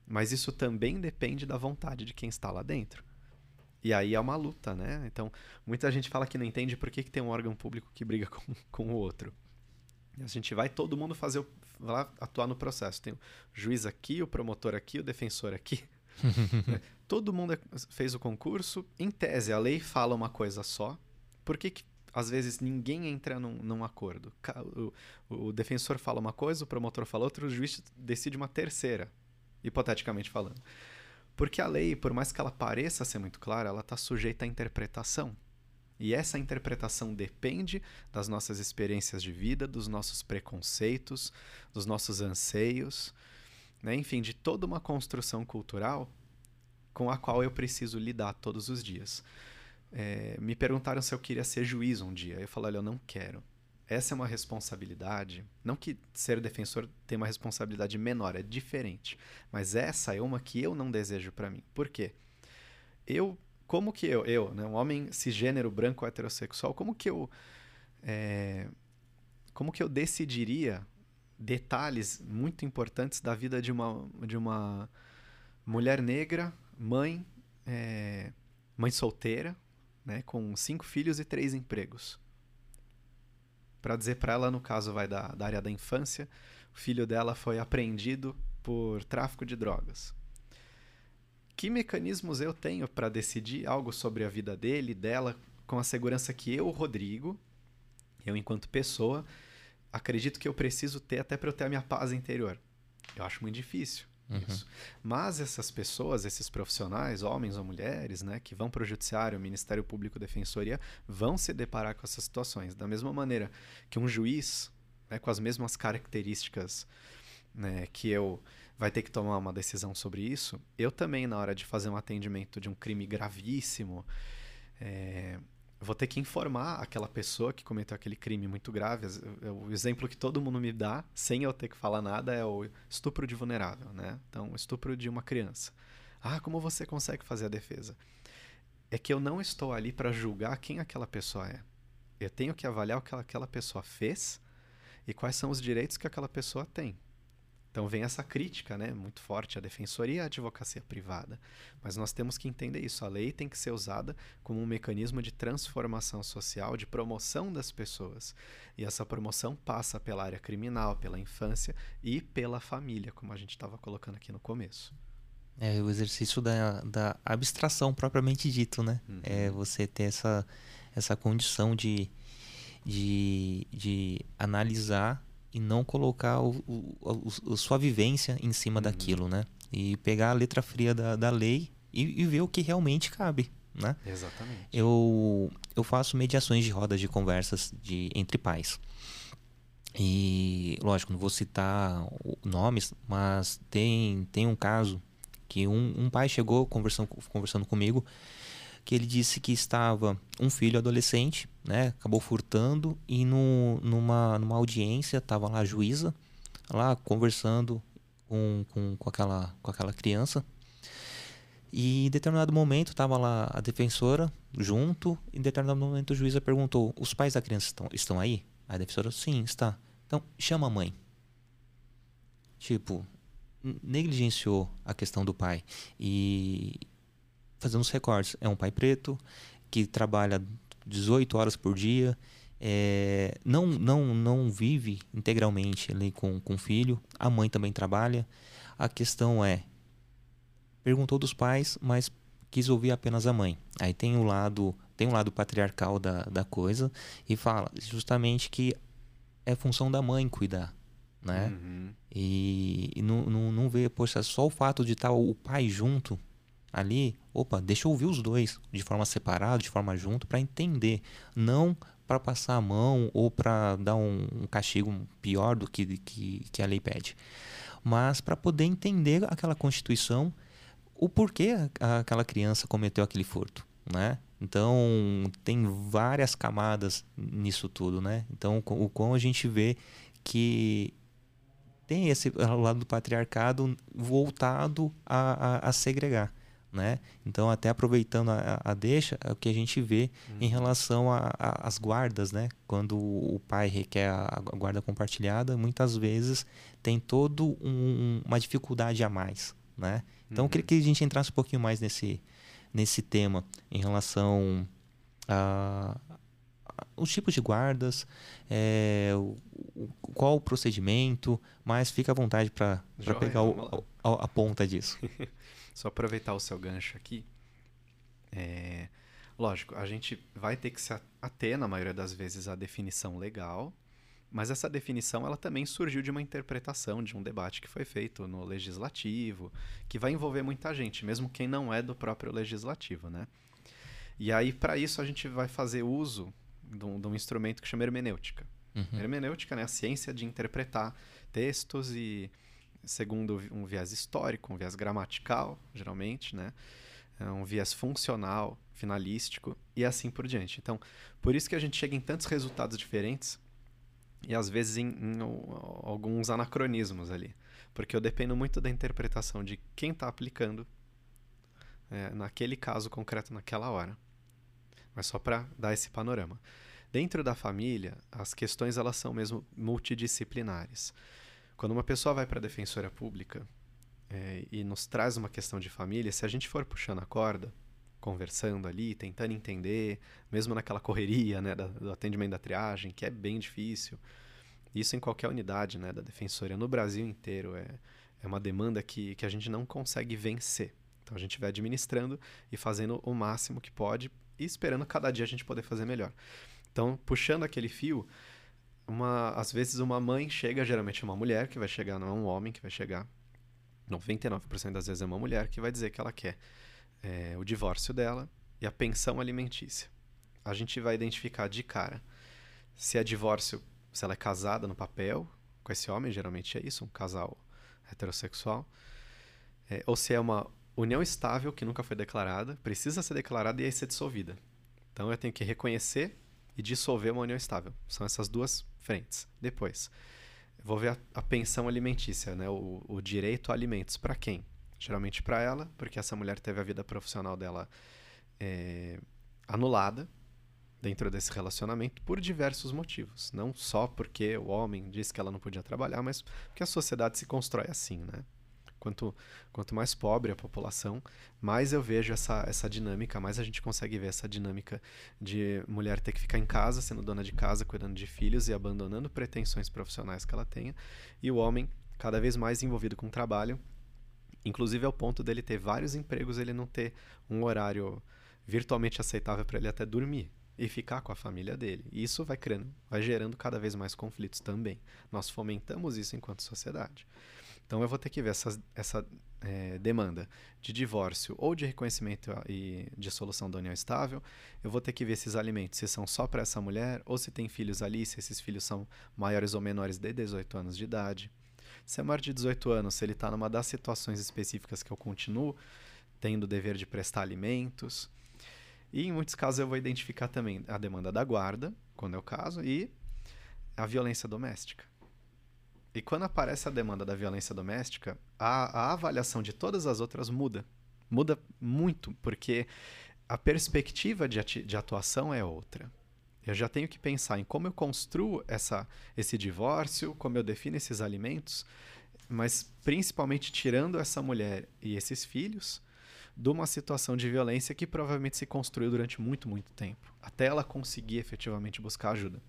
Mas isso também depende da vontade de quem está lá dentro. E aí é uma luta, né? Então, muita gente fala que não entende por que, que tem um órgão público que briga <laughs> com, com o outro. E a gente vai todo mundo fazer o, lá atuar no processo. Tem o juiz aqui, o promotor aqui, o defensor aqui. <laughs> Todo mundo é, fez o concurso, em tese, a lei fala uma coisa só. Por que, que às vezes ninguém entra num, num acordo? O, o, defensor fala uma coisa, o promotor fala outra, o juiz decide uma terceira, hipoteticamente falando. Porque a lei, por mais que ela pareça ser muito clara, ela está sujeita à interpretação. E essa interpretação depende das nossas experiências de vida, dos nossos preconceitos, dos nossos anseios, né? enfim, de toda uma construção cultural com a qual eu preciso lidar todos os dias. É, me perguntaram se eu queria ser juiz um dia. Eu falei, olha, eu não quero. Essa é uma responsabilidade. Não que ser defensor tem uma responsabilidade menor, é diferente. Mas essa é uma que eu não desejo para mim. Por quê? Eu, como que eu, eu, né, um homem cisgênero, branco, heterossexual, como que eu, é, como que eu decidiria detalhes muito importantes da vida de uma, de uma mulher negra, mãe, é, mãe solteira, né, com cinco filhos e três empregos? para dizer para ela, no caso vai da, da área da infância, o filho dela foi apreendido por tráfico de drogas. Que mecanismos eu tenho para decidir algo sobre a vida dele, dela, com a segurança que eu, Rodrigo, eu enquanto pessoa, acredito que eu preciso ter até para eu ter a minha paz interior? Eu acho muito difícil. Uhum. Isso. Mas essas pessoas, esses profissionais, homens ou mulheres, né, que vão para o judiciário, Ministério Público, Defensoria, vão se deparar com essas situações. Da mesma maneira que um juiz, né, com as mesmas características né, que eu vai ter que tomar uma decisão sobre isso, eu também, na hora de fazer um atendimento de um crime gravíssimo, é, vou ter que informar aquela pessoa que cometeu aquele crime muito grave. O exemplo que todo mundo me dá, sem eu ter que falar nada, é o estupro de vulnerável, né? Então, estupro de uma criança. Ah, como você consegue fazer a defesa? É que eu não estou ali para julgar quem aquela pessoa é. Eu tenho que avaliar o que aquela pessoa fez e quais são os direitos que aquela pessoa tem. Então vem essa crítica, né, muito forte à defensoria e à advocacia privada. Mas nós temos que entender isso. A lei tem que ser usada como um mecanismo de transformação social, de promoção das pessoas. E essa promoção passa pela área criminal, pela infância e pela família, como a gente estava colocando aqui no começo. É o exercício da, da abstração propriamente dito, né? Uhum. É você ter essa, essa condição de, de, de analisar e não colocar o, o, o, sua vivência em cima uhum. daquilo, né? E pegar a letra fria da, da lei e, e, ver o que realmente cabe, né? Exatamente. Eu, eu faço mediações de rodas de conversas de, entre pais. E, lógico, não vou citar nomes, mas tem, tem um caso que um, um pai chegou conversando, conversando comigo que ele disse que estava um filho adolescente, né, acabou furtando e no, numa, numa audiência estava lá a juíza, lá conversando com, com, com, aquela, com aquela criança. E em determinado momento estava lá a defensora junto, e em determinado momento o juíza perguntou: Os pais da criança estão, estão aí? A defensora, sim, está. Então, chama a mãe. Tipo, negligenciou a questão do pai. E, fazendo os recortes. É um pai preto que trabalha 18 horas por dia, é, não, não, não vive integralmente ali com, com o filho, a mãe também trabalha. A questão é, perguntou dos pais, mas quis ouvir apenas a mãe. Aí tem o lado, tem um lado patriarcal da, da coisa e fala justamente que é função da mãe cuidar, né? Uhum. E, e não, não, não vê, poxa, só o fato de estar o pai junto ali, opa, deixa eu ouvir os dois de forma separada, de forma junto, para entender, não para passar a mão ou para dar um, um, castigo pior do que, que, que a lei pede, mas para poder entender aquela constituição, o porquê aquela criança cometeu aquele furto, né? Então tem várias camadas nisso tudo, né? Então o como a gente vê que tem esse lado do patriarcado voltado a, a, a segregar né? Então, até aproveitando a, a deixa, é o que a gente vê uhum. em relação às guardas, né? Quando o pai requer a, a guarda compartilhada, muitas vezes tem todo um, uma dificuldade a mais, né? Então, uhum. eu queria uhum. que a gente entrasse um pouquinho mais nesse, nesse tema em relação a, os tipos de guardas, é, o, qual o procedimento, mas fica à vontade para pegar o, a, a, ponta disso. <laughs> Só aproveitar o seu gancho aqui. É, lógico, a gente vai ter que se ater, na maioria das vezes, à definição legal, mas essa definição ela também surgiu de uma interpretação, de um debate que foi feito no legislativo, que vai envolver muita gente, mesmo quem não é do próprio legislativo, né? E aí, para isso, a gente vai fazer uso de um, de um instrumento que chama hermenêutica. Uhum. Hermenêutica né, a ciência de interpretar textos e segundo um viés histórico, um viés gramatical, geralmente, né? É um viés funcional, finalístico e assim por diante. Então, por isso que a gente chega em tantos resultados diferentes e às vezes em, em alguns anacronismos ali, porque eu dependo muito da interpretação de quem está aplicando é, naquele caso concreto naquela hora. Mas só para dar esse panorama. Dentro da família, as questões elas são mesmo multidisciplinares. Quando uma pessoa vai para a defensora pública é, e nos traz uma questão de família, se a gente for puxando a corda, conversando ali, tentando entender, mesmo naquela <laughs> correria né, do atendimento da triagem, que é bem difícil, isso em qualquer unidade né, da defensoria, no Brasil inteiro, é, é uma demanda que, que a gente não consegue vencer. Então a gente vai administrando e fazendo o máximo que pode e esperando cada dia a gente poder fazer melhor. Então, puxando aquele fio, uma, às vezes uma mãe chega, geralmente é uma mulher que vai chegar, não é um homem que vai chegar. 99% das vezes é uma mulher que vai dizer que ela quer é, o divórcio dela e a pensão alimentícia. A gente vai identificar de cara se é divórcio, se ela é casada no papel com esse homem, geralmente é isso, um casal heterossexual, é, ou se é uma união estável que nunca foi declarada, precisa ser declarada e aí ser dissolvida. Então eu tenho que reconhecer e dissolver uma união estável. São essas duas frentes. Depois, vou ver a, a pensão alimentícia, né? o, o direito a alimentos. Para quem? Geralmente para ela, porque essa mulher teve a vida profissional dela é, anulada dentro desse relacionamento por diversos motivos. Não só porque o homem disse que ela não podia trabalhar, mas porque a sociedade se constrói assim, né? Quanto, quanto mais pobre a população, mais eu vejo essa, essa dinâmica, mais a gente consegue ver essa dinâmica de mulher ter que ficar em casa, sendo dona de casa, cuidando de filhos e abandonando pretensões profissionais que ela tenha, e o homem cada vez mais envolvido com o trabalho, inclusive ao ponto dele ter vários empregos, ele não ter um horário virtualmente aceitável para ele até dormir e ficar com a família dele. E isso vai criando, vai gerando cada vez mais conflitos também. Nós fomentamos isso enquanto sociedade. Então eu vou ter que ver essa, essa é, demanda de divórcio ou de reconhecimento e de solução da união estável. Eu vou ter que ver esses alimentos se são só para essa mulher ou se tem filhos ali, se esses filhos são maiores ou menores de 18 anos de idade. Se é maior de 18 anos, se ele está numa das situações específicas que eu continuo tendo o dever de prestar alimentos. E em muitos casos eu vou identificar também a demanda da guarda, quando é o caso, e a violência doméstica. E quando aparece a demanda da violência doméstica, a, a avaliação de todas as outras muda. Muda muito, porque a perspectiva de, de atuação é outra. Eu já tenho que pensar em como eu construo essa, esse divórcio, como eu defino esses alimentos, mas principalmente tirando essa mulher e esses filhos de uma situação de violência que provavelmente se construiu durante muito, muito tempo, até ela conseguir efetivamente buscar ajuda.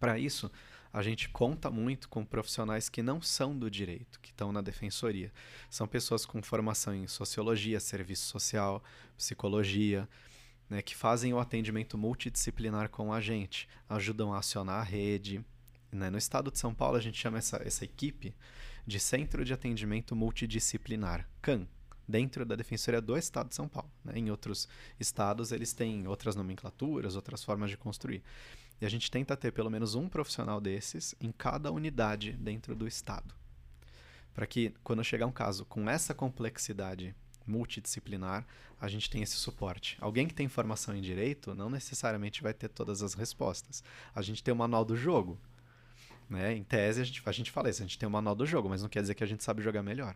Para isso, a gente conta muito com profissionais que não são do direito, que estão na defensoria. São pessoas com formação em sociologia, serviço social, psicologia, né, que fazem o atendimento multidisciplinar com a gente, ajudam a acionar a rede. Né? No estado de São Paulo, a gente chama essa, essa equipe de Centro de Atendimento Multidisciplinar, CAN, dentro da Defensoria do Estado de São Paulo. Né? Em outros estados, eles têm outras nomenclaturas, outras formas de construir. E a gente tenta ter pelo menos um profissional desses em cada unidade dentro do Estado. Para que, quando chegar um caso com essa complexidade multidisciplinar, a gente tenha esse suporte. Alguém que tem formação em direito não necessariamente vai ter todas as respostas. A gente tem o manual do jogo. Né? Em tese, a gente, a gente fala isso, a gente tem o manual do jogo, mas não quer dizer que a gente sabe jogar melhor.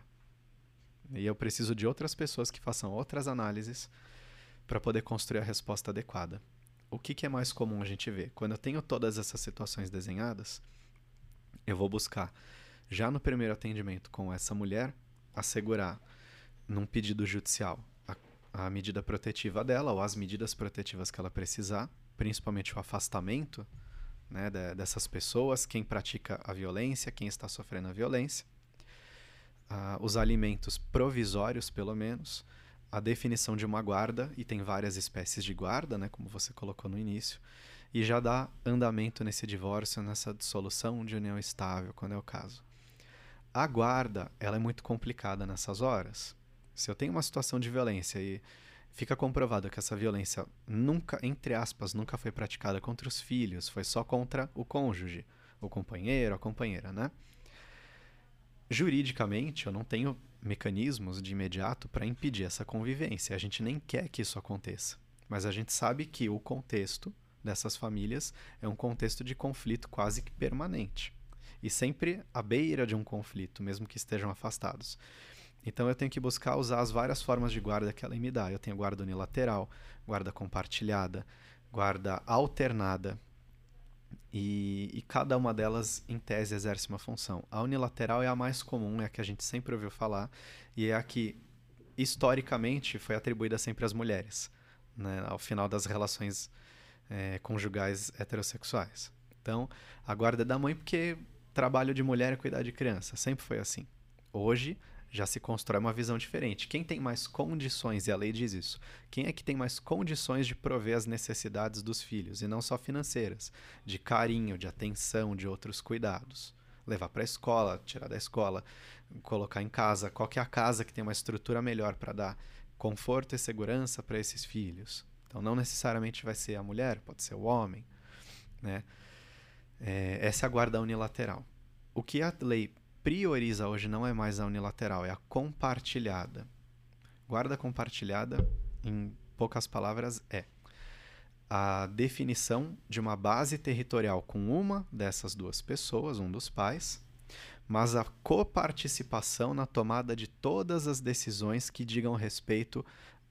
E eu preciso de outras pessoas que façam outras análises para poder construir a resposta adequada o que, que é mais comum a gente ver? Quando eu tenho todas essas situações desenhadas, eu vou buscar, já no primeiro atendimento com essa mulher, assegurar num pedido judicial a, a medida protetiva dela ou as medidas protetivas que ela precisar, principalmente o afastamento né, dessas pessoas, quem pratica a violência, quem está sofrendo a violência, uh, os alimentos provisórios, pelo menos, a definição de uma guarda, e tem várias espécies de guarda, né, como você colocou no início, e já dá andamento nesse divórcio, nessa dissolução de união estável, quando é o caso. A guarda, ela é muito complicada nessas horas. Se eu tenho uma situação de violência e fica comprovado que essa violência nunca, entre aspas, nunca foi praticada contra os filhos, foi só contra o cônjuge, o companheiro, a companheira, né? Juridicamente, eu não tenho mecanismos de imediato para impedir essa convivência. A gente nem quer que isso aconteça. Mas a gente sabe que o contexto dessas famílias é um contexto de conflito quase que permanente. E sempre à beira de um conflito, mesmo que estejam afastados. Então eu tenho que buscar usar as várias formas de guarda que ela me dá. Eu tenho guarda unilateral, guarda compartilhada, guarda alternada. E, e, cada uma delas, em tese, exerce uma função. A unilateral é a mais comum, é a que a gente sempre ouviu falar, e é a que, historicamente, foi atribuída sempre às mulheres, né, ao final das relações é, conjugais heterossexuais. Então, a guarda é da mãe porque trabalho de mulher é cuidar de criança, sempre foi assim. Hoje, já se constrói uma visão diferente. Quem tem mais condições, e a lei diz isso, quem é que tem mais condições de prover as necessidades dos filhos, e não só financeiras, de carinho, de atenção, de outros cuidados? Levar para a escola, tirar da escola, colocar em casa, qual que é a casa que tem uma estrutura melhor para dar conforto e segurança para esses filhos? Então, não necessariamente vai ser a mulher, pode ser o homem. Né? É, essa é a guarda unilateral. O que a lei prioriza hoje não é mais a unilateral, é a compartilhada. Guarda compartilhada, em poucas palavras, é a definição de uma base territorial com uma dessas duas pessoas, um dos pais, mas a coparticipação na tomada de todas as decisões que digam respeito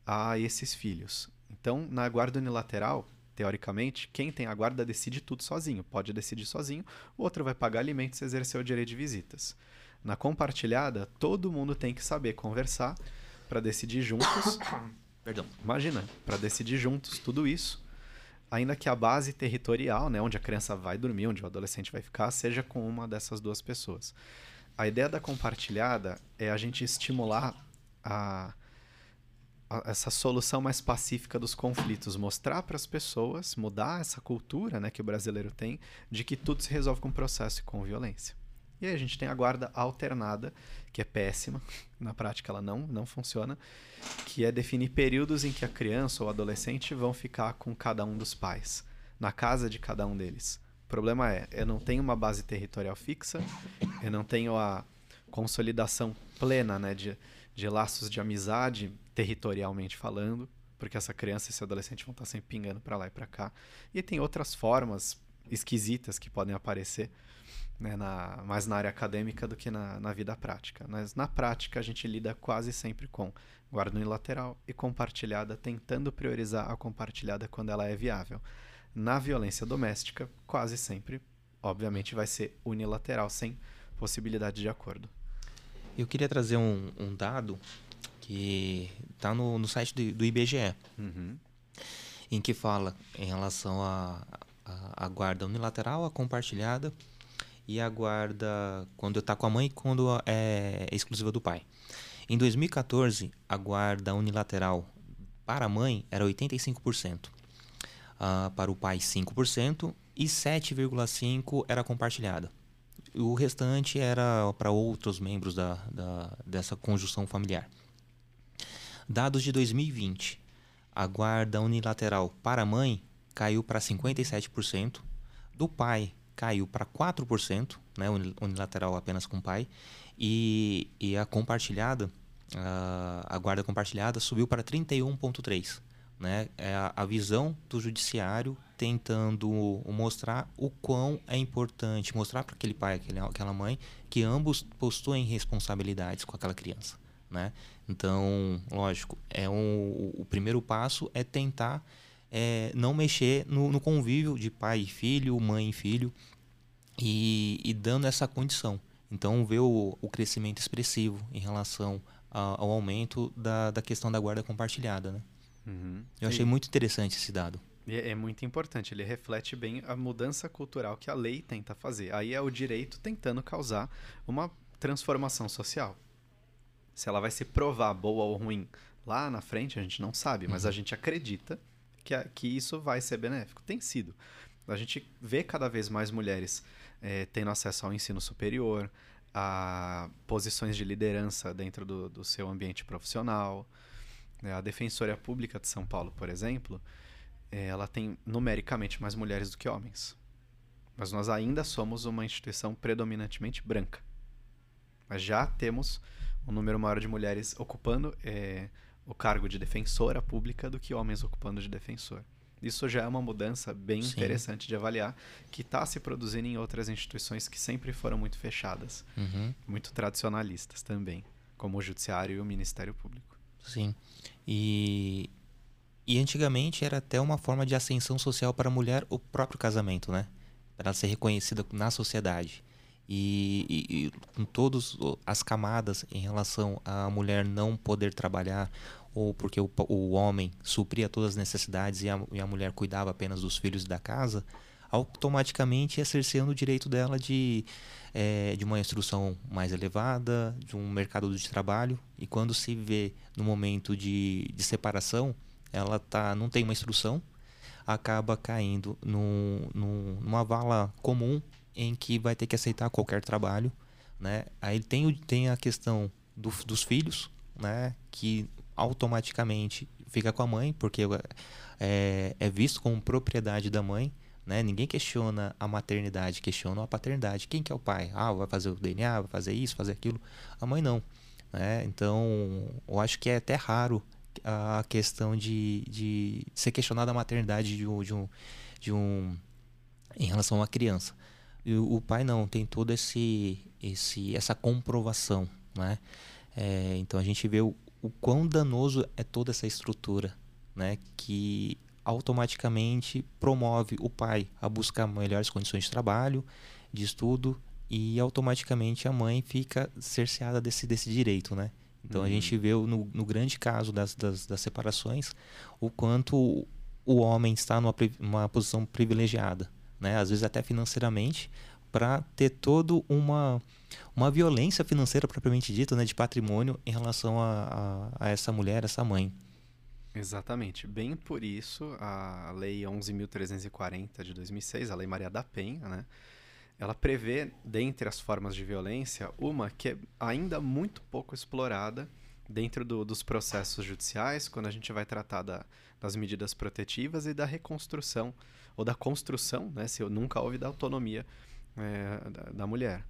a esses filhos. Então, na guarda unilateral, teoricamente, quem tem a guarda decide tudo sozinho, pode decidir sozinho, o outro vai pagar alimentos e exercer o direito de visitas. Na compartilhada, todo mundo tem que saber conversar para decidir juntos. <coughs> Perdão. Imagina, para decidir juntos tudo isso, ainda que a base territorial, né, onde a criança vai dormir, onde o adolescente vai ficar, seja com uma dessas duas pessoas. A ideia da compartilhada é a gente estimular a essa solução mais pacífica dos conflitos, mostrar para as pessoas, mudar essa cultura né, que o brasileiro tem, de que tudo se resolve com processo e com violência. E aí a gente tem a guarda alternada, que é péssima, <laughs> na prática ela não, não funciona, que é definir períodos em que a criança ou o adolescente vão ficar com cada um dos pais, na casa de cada um deles. O problema é, eu não tenho uma base territorial fixa, eu não tenho a consolidação plena né, de, de laços de amizade territorialmente falando, porque essa criança e esse adolescente vão estar sempre pingando para lá e para cá. E tem outras formas esquisitas que podem aparecer, né, na, mais na área acadêmica do que na, na vida prática. Mas na prática a gente lida quase sempre com guarda unilateral e compartilhada, tentando priorizar a compartilhada quando ela é viável. Na violência doméstica, quase sempre, obviamente, vai ser unilateral, sem possibilidade de acordo. Eu queria trazer um, um dado que está no, no site do, do IBGE, uhum. em que fala em relação à a, a, a, guarda unilateral, a compartilhada e a guarda quando está com a mãe e quando é exclusiva do pai. Em 2014, a guarda unilateral para a mãe era 85%, uh, para o pai 5% e 7,5% era compartilhada. O restante era para outros membros da, da, dessa conjunção familiar. Dados de 2020. A guarda unilateral para a mãe caiu para 57%, do pai caiu para 4%, né, unilateral apenas com o pai, e, e a compartilhada, a, a guarda compartilhada subiu para 31,3%. Né? É a, a visão do judiciário tentando mostrar o quão é importante, mostrar para aquele pai, aquele, aquela mãe, que ambos possuem responsabilidades com aquela criança. Né? Então, lógico, é um, o primeiro passo é tentar é, não mexer no, no, convívio de pai e filho, mãe e filho, e, e dando essa condição. Então, ver o, o crescimento expressivo em relação a, ao aumento da, da questão da guarda compartilhada. Né? Uhum. Eu achei e, muito interessante esse dado. É, é muito importante, ele reflete bem a mudança cultural que a lei tenta fazer. Aí é o direito tentando causar uma transformação social. Se ela vai se provar boa ou ruim lá na frente, a gente não sabe, mas a uhum. gente acredita que, a, que isso vai ser benéfico. Tem sido. A gente vê cada vez mais mulheres é, tendo acesso ao ensino superior, a posições de liderança dentro do, do seu ambiente profissional. É, a Defensoria Pública de São Paulo, por exemplo, é, ela tem numericamente mais mulheres do que homens. Mas nós ainda somos uma instituição predominantemente branca. Mas já temos um número maior de mulheres ocupando é, o cargo de defensora pública do que homens ocupando de defensor. Isso já é uma mudança bem Sim. interessante de avaliar, que está se produzindo em outras instituições que sempre foram muito fechadas, uhum. muito tradicionalistas também, como o Judiciário e o Ministério Público. Sim. E, e antigamente era até uma forma de ascensão social para a mulher o próprio casamento, né? Para ela ser reconhecida na sociedade. E, e, e com todas as camadas em relação à mulher não poder trabalhar ou porque o, o homem supria todas as necessidades e a, e a mulher cuidava apenas dos filhos da casa, automaticamente é cerceando o direito dela de, é, de uma instrução mais elevada, de um mercado de trabalho. E quando se vê no momento de, de separação, ela tá, não tem uma instrução, acaba caindo num, num, numa vala comum em que vai ter que aceitar qualquer trabalho. Né? Aí tem, tem a questão do, dos filhos, né? que automaticamente fica com a mãe, porque é, é visto como propriedade da mãe. Né? Ninguém questiona a maternidade, questiona a paternidade. Quem que é o pai? Ah, vai fazer o DNA, vai fazer isso, fazer aquilo. A mãe não. Né? Então, eu acho que é até raro a questão de, de ser questionada a maternidade de um, de um, de um em relação a uma criança. E o pai não, tem toda esse, esse, essa comprovação. Né? É, então a gente vê o, o quão danoso é toda essa estrutura, né? Que automaticamente promove o pai a buscar melhores condições de trabalho, de estudo e automaticamente a mãe fica cerceada desse, desse direito, né? Então uhum. a gente vê no, no grande caso das, das, das, separações o quanto o homem está numa, numa posição privilegiada, né? Às vezes até financeiramente, para ter toda uma uma violência financeira propriamente dita, né, de patrimônio em relação a, a, a essa mulher, essa mãe. Exatamente. Bem por isso, a Lei 11.340 de 2006, a Lei Maria da Penha, né, ela prevê, dentre as formas de violência, uma que é ainda muito pouco explorada dentro do, dos processos judiciais, quando a gente vai tratar da, das medidas protetivas e da reconstrução, ou da construção, né, se nunca houve da autonomia é, da, da mulher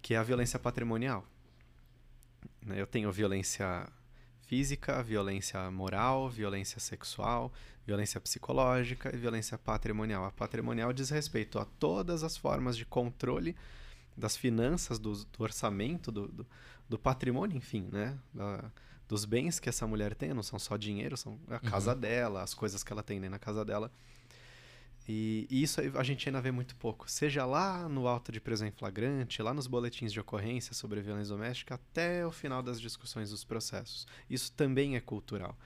que é a violência patrimonial. Né, eu tenho violência física, violência moral, violência sexual, violência psicológica e violência patrimonial. A patrimonial diz respeito a todas as formas de controle das finanças, do, do orçamento, do, do, do, patrimônio, enfim, né? Da, dos bens que essa mulher tem, não são só dinheiro, são a casa uhum. dela, as coisas que ela tem na casa dela. E, isso a gente ainda vê muito pouco. Seja lá no auto de prisão em flagrante, lá nos boletins de ocorrência sobre violência doméstica, até o final das discussões dos processos. Isso também é cultural.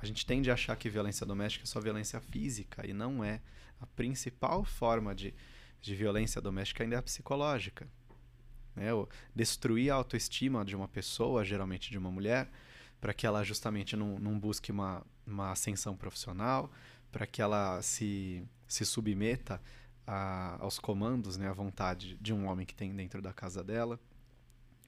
A gente tende a achar que violência doméstica é só violência física, e não é. A principal forma de, de violência doméstica ainda é a psicológica. Né? O destruir a autoestima de uma pessoa, geralmente de uma mulher, para que ela justamente não, não busque uma, uma ascensão profissional, para que ela se se submeta a, aos comandos, né, à vontade de um homem que tem dentro da casa dela.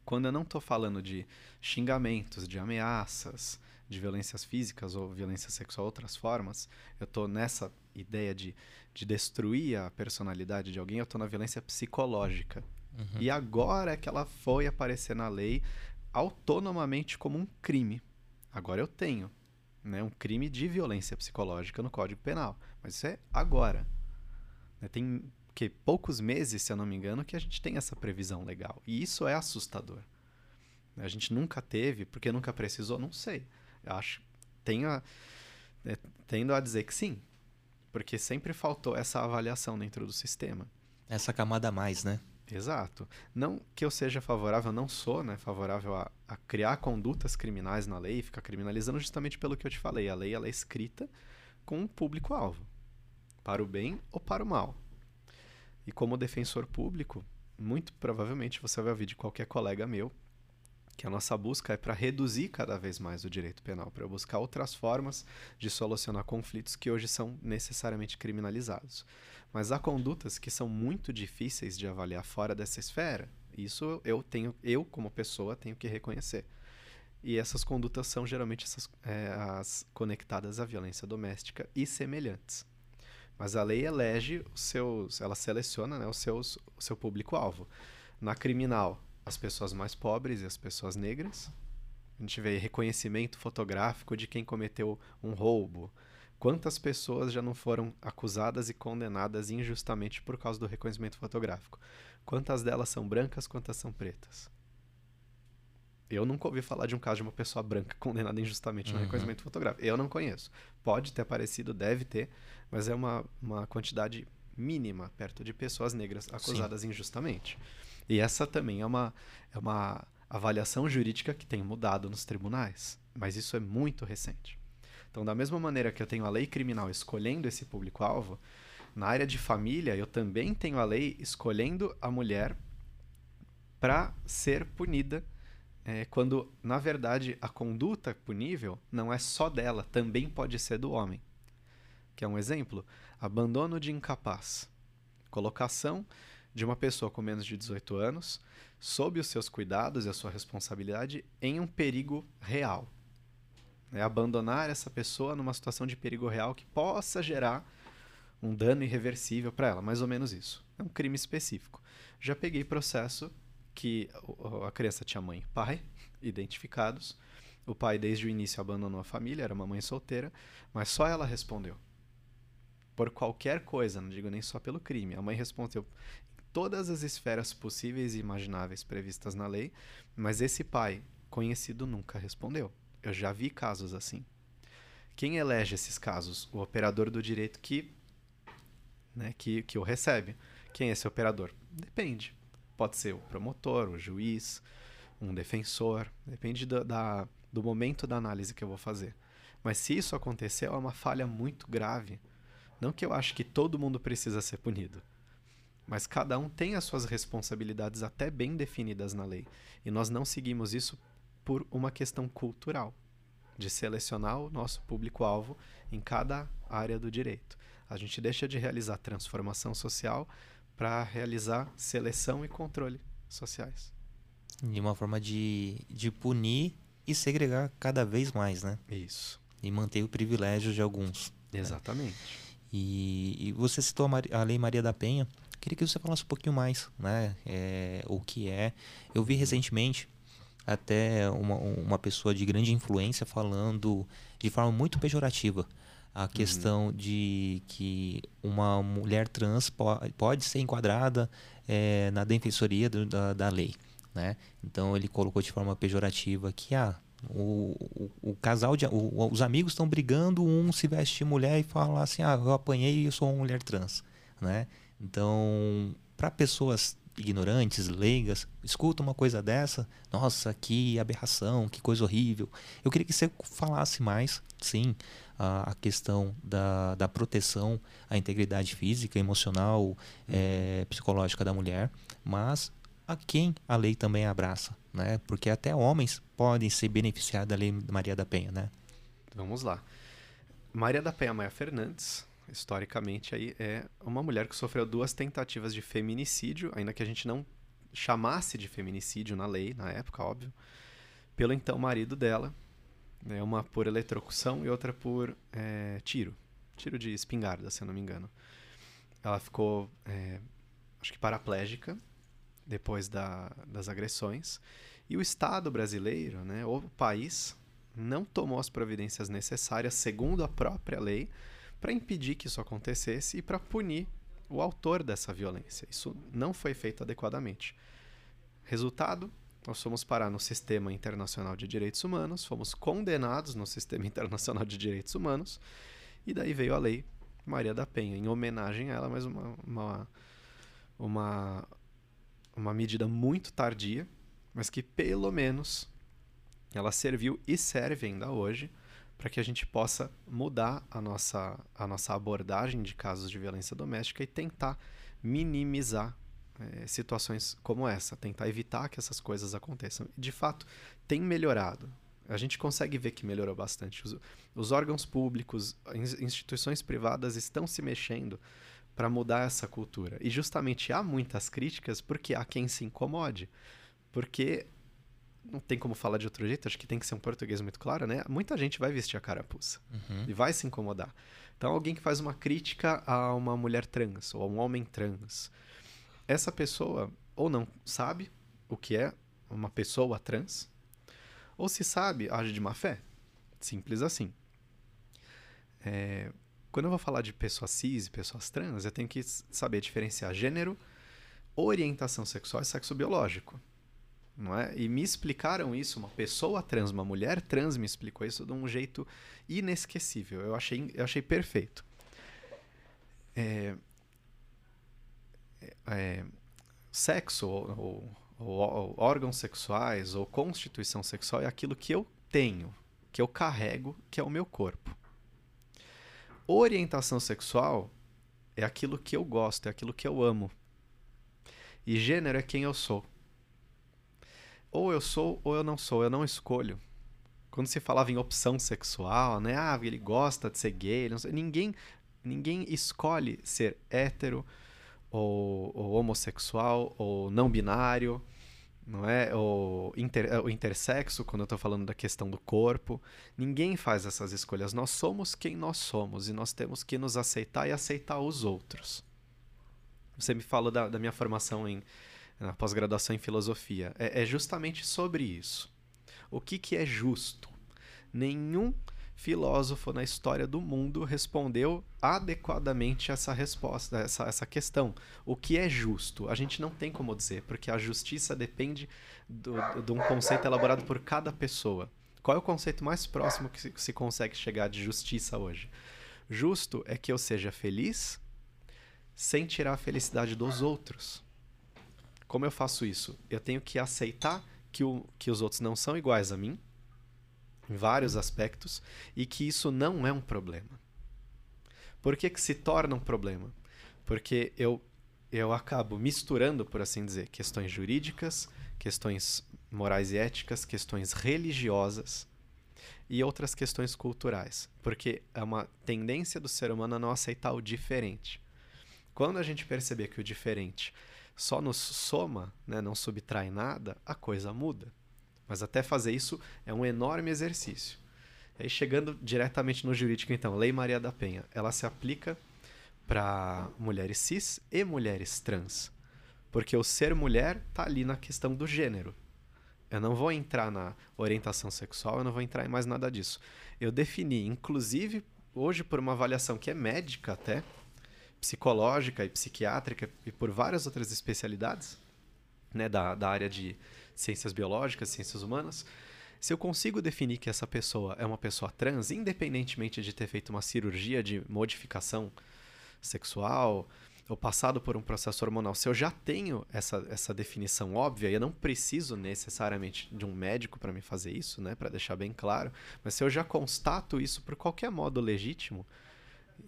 Quando eu não estou falando de xingamentos, de ameaças, de violências físicas ou violência sexual, outras formas, eu estou nessa ideia de, de destruir a personalidade de alguém, eu estou na violência psicológica. Uhum. E agora é que ela foi aparecer na lei autonomamente como um crime. Agora eu tenho né, um crime de violência psicológica no Código Penal. Mas isso é agora. Né, tem que poucos meses, se eu não me engano, que a gente tem essa previsão legal. E isso é assustador. A gente nunca teve, porque nunca precisou, não sei. Eu acho. Tenho a, é, tendo a dizer que sim. Porque sempre faltou essa avaliação dentro do sistema. Essa camada a mais, né? Exato. Não que eu seja favorável, não sou né, favorável a, a criar condutas criminais na lei, ficar criminalizando justamente pelo que eu te falei. A lei ela é escrita com um público-alvo. para o bem ou para o mal. E como defensor público, muito provavelmente você vai ouvir de qualquer colega meu que a nossa busca é para reduzir cada vez mais o direito penal, para buscar outras formas de solucionar conflitos que hoje são necessariamente criminalizados. Mas há condutas que são muito difíceis de avaliar fora dessa esfera. Isso eu tenho, eu como pessoa tenho que reconhecer. E essas condutas são geralmente essas, é, as conectadas à violência doméstica e semelhantes. Mas a lei elege os seus, ela seleciona né, os seus, o seu público-alvo. Na criminal, as pessoas mais pobres e as pessoas negras. A gente vê reconhecimento fotográfico de quem cometeu um roubo. Quantas pessoas já não foram acusadas e condenadas injustamente por causa do reconhecimento fotográfico? Quantas delas são brancas, quantas são pretas? Eu nunca ouvi falar de um caso de uma pessoa branca <laughs> condenada injustamente no uhum. reconhecimento fotográfico. Eu não conheço. Pode ter aparecido, deve ter, mas é uma, uma quantidade mínima perto de pessoas negras acusadas Sim. injustamente. E essa também é uma, é uma avaliação jurídica que tem mudado nos tribunais, mas isso é muito recente. Então, da mesma maneira que eu tenho a lei criminal escolhendo esse público-alvo, na área de família eu também tenho a lei escolhendo a mulher para ser punida é, quando, na verdade, a conduta punível não é só dela, também pode ser do homem. Que é um exemplo: abandono de incapaz, colocação de uma pessoa com menos de 18 anos, sob os seus cuidados e a sua responsabilidade, em um perigo real. É abandonar essa pessoa numa situação de perigo real que possa gerar um dano irreversível para ela, mais ou menos isso. É um crime específico. Já peguei processo que a criança tinha mãe e pai <laughs> identificados. O pai, desde o início, abandonou a família, era uma mãe solteira, mas só ela respondeu. Por qualquer coisa, não digo nem só pelo crime. A mãe respondeu todas as esferas possíveis e imagináveis previstas na lei, mas esse pai conhecido nunca respondeu. Eu já vi casos assim. Quem elege esses casos? O operador do direito que, né, que, que o recebe. Quem é esse operador? Depende. Pode ser o promotor, o juiz, um defensor. Depende da, do momento da análise que eu vou fazer. Mas se isso acontecer, é uma falha muito grave. Não que eu acho que todo mundo precisa ser punido. Mas cada um tem as suas responsabilidades até bem definidas na lei. E nós não seguimos isso por uma questão cultural, de selecionar o nosso público-alvo em cada área do direito. A gente deixa de realizar transformação social para realizar seleção e controle sociais. De uma forma de, de punir e segregar cada vez mais, né? Isso. E manter o privilégio de alguns. Exatamente. Né? E, e, você citou a, a Lei Maria da Penha, Queria que você falasse um pouquinho mais, né? É, o que é. Eu vi recentemente até uma, uma pessoa de grande influência falando de forma muito pejorativa a questão uhum. de que uma mulher trans pode, pode ser enquadrada é, na defensoria do, da, da lei. Né? Então ele colocou de forma pejorativa que ah, o, o, o casal de o, os amigos estão brigando, um se veste de mulher e fala assim, ah, eu apanhei e eu sou uma mulher trans, né? Então, para pessoas ignorantes, leigas, escuta uma coisa dessa, nossa, que aberração, que coisa horrível. Eu queria que você falasse mais, sim, a, a questão da, da proteção à integridade física, emocional, é, psicológica da mulher, mas a quem a lei também abraça, né? Porque até homens podem se beneficiar da lei Maria da Penha, né? Vamos lá. Maria da Penha Maia Fernandes, historicamente, aí é uma mulher que sofreu duas tentativas de feminicídio, ainda que a gente não chamasse de feminicídio na lei, na época, óbvio, pelo então marido dela, né, uma por eletrocução e outra por é, tiro, tiro de espingarda, se eu não me engano. Ela ficou, é, acho que paraplégica depois da, das agressões, e o Estado brasileiro, né, o país, não tomou as providências necessárias, segundo a própria lei, para impedir que isso acontecesse e para punir o autor dessa violência. Isso não foi feito adequadamente. Resultado, nós fomos parar no Sistema Internacional de Direitos Humanos, fomos condenados no Sistema <laughs> Internacional de Direitos Humanos, e daí veio a lei Maria da Penha, em homenagem a ela, mas uma, uma, uma, uma medida muito tardia, mas que pelo menos ela serviu e serve ainda hoje para que a gente possa mudar a nossa, a nossa abordagem de casos de violência doméstica e tentar minimizar é, situações como essa, tentar evitar que essas coisas aconteçam. De fato, tem melhorado. A gente consegue ver que melhorou bastante. Os, os órgãos públicos, instituições privadas estão se mexendo para mudar essa cultura. E justamente há muitas críticas porque há quem se incomode. Porque não tem como falar de outro jeito, acho que tem que ser um português muito claro, né? Muita gente vai vestir a carapuça uhum. e vai se incomodar. Então, alguém que faz uma crítica a uma mulher trans ou a um homem trans, essa pessoa ou não sabe o que é uma pessoa trans, ou se sabe, age de má fé. Simples assim. É, quando eu vou falar de pessoas cis e pessoas trans, eu tenho que saber diferenciar gênero, orientação sexual e sexo biológico. Não é? E me explicaram isso, uma pessoa trans, uma mulher trans me explicou isso de um jeito inesquecível. Eu achei, eu achei perfeito. É, é, sexo ou, ou, ou, órgãos sexuais ou constituição sexual é aquilo que eu tenho, que eu carrego, que é o meu corpo. Orientação sexual é aquilo que eu gosto, é aquilo que eu amo. E gênero é quem eu sou. Ou eu sou ou eu não sou, eu não escolho. Quando se falava em opção sexual, né? Ah, ele gosta de ser gay, ninguém ninguém escolhe ser hétero ou, ou homossexual, ou não binário, não é? Ou inter, o intersexo, quando eu estou falando da questão do corpo. Ninguém faz essas escolhas. Nós somos quem nós somos e nós temos que nos aceitar e aceitar os outros. Você me falou da, da minha formação em na pós-graduação em filosofia. É, é justamente sobre isso. O que, que é justo? Nenhum filósofo na história do mundo respondeu adequadamente essa resposta, essa, essa questão. O que é justo? A gente não tem como dizer, porque a justiça depende de um conceito elaborado por cada pessoa. Qual é o conceito mais próximo que se, se consegue chegar de justiça hoje? Justo é que eu seja feliz sem tirar a felicidade dos outros. Como eu faço isso? Eu tenho que aceitar que, o, que os outros não são iguais a mim, em vários aspectos e que isso não é um problema. Por que, que se torna um problema? Porque eu, eu acabo misturando, por assim dizer, questões jurídicas, questões morais e éticas, questões religiosas e outras questões culturais. Porque é uma tendência do ser humano a não aceitar o diferente. Quando a gente perceber que o diferente só nos soma, né, não subtrai nada, a coisa muda. Mas até fazer isso é um enorme exercício. Aí, chegando diretamente no jurídico, então, Lei Maria da Penha, ela se aplica para mulheres cis e mulheres trans. Porque o ser mulher está ali na questão do gênero. Eu não vou entrar na orientação sexual, eu não vou entrar em mais nada disso. Eu defini, inclusive, hoje por uma avaliação que é médica até, psicológica e psiquiátrica e por várias outras especialidades, né, da, da área de ciências biológicas, ciências humanas, se eu consigo definir que essa pessoa é uma pessoa trans, independentemente de ter feito uma cirurgia de modificação sexual ou passado por um processo hormonal, se eu já tenho essa, essa definição óbvia, e eu não preciso necessariamente de um médico para me fazer isso, né, para deixar bem claro, mas se eu já constato isso por qualquer modo legítimo,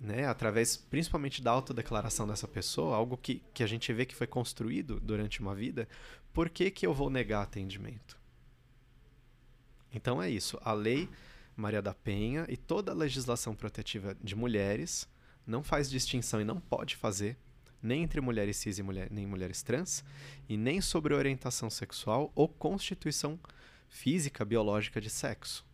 né, através principalmente da autodeclaração dessa pessoa, algo que, que a gente vê que foi construído durante uma vida, por que, que eu vou negar atendimento? Então é isso. A lei Maria da Penha e toda a legislação protetiva de mulheres não faz distinção e não pode fazer nem entre mulheres cis e mulher, nem mulheres trans, e nem sobre orientação sexual ou constituição física, biológica de sexo.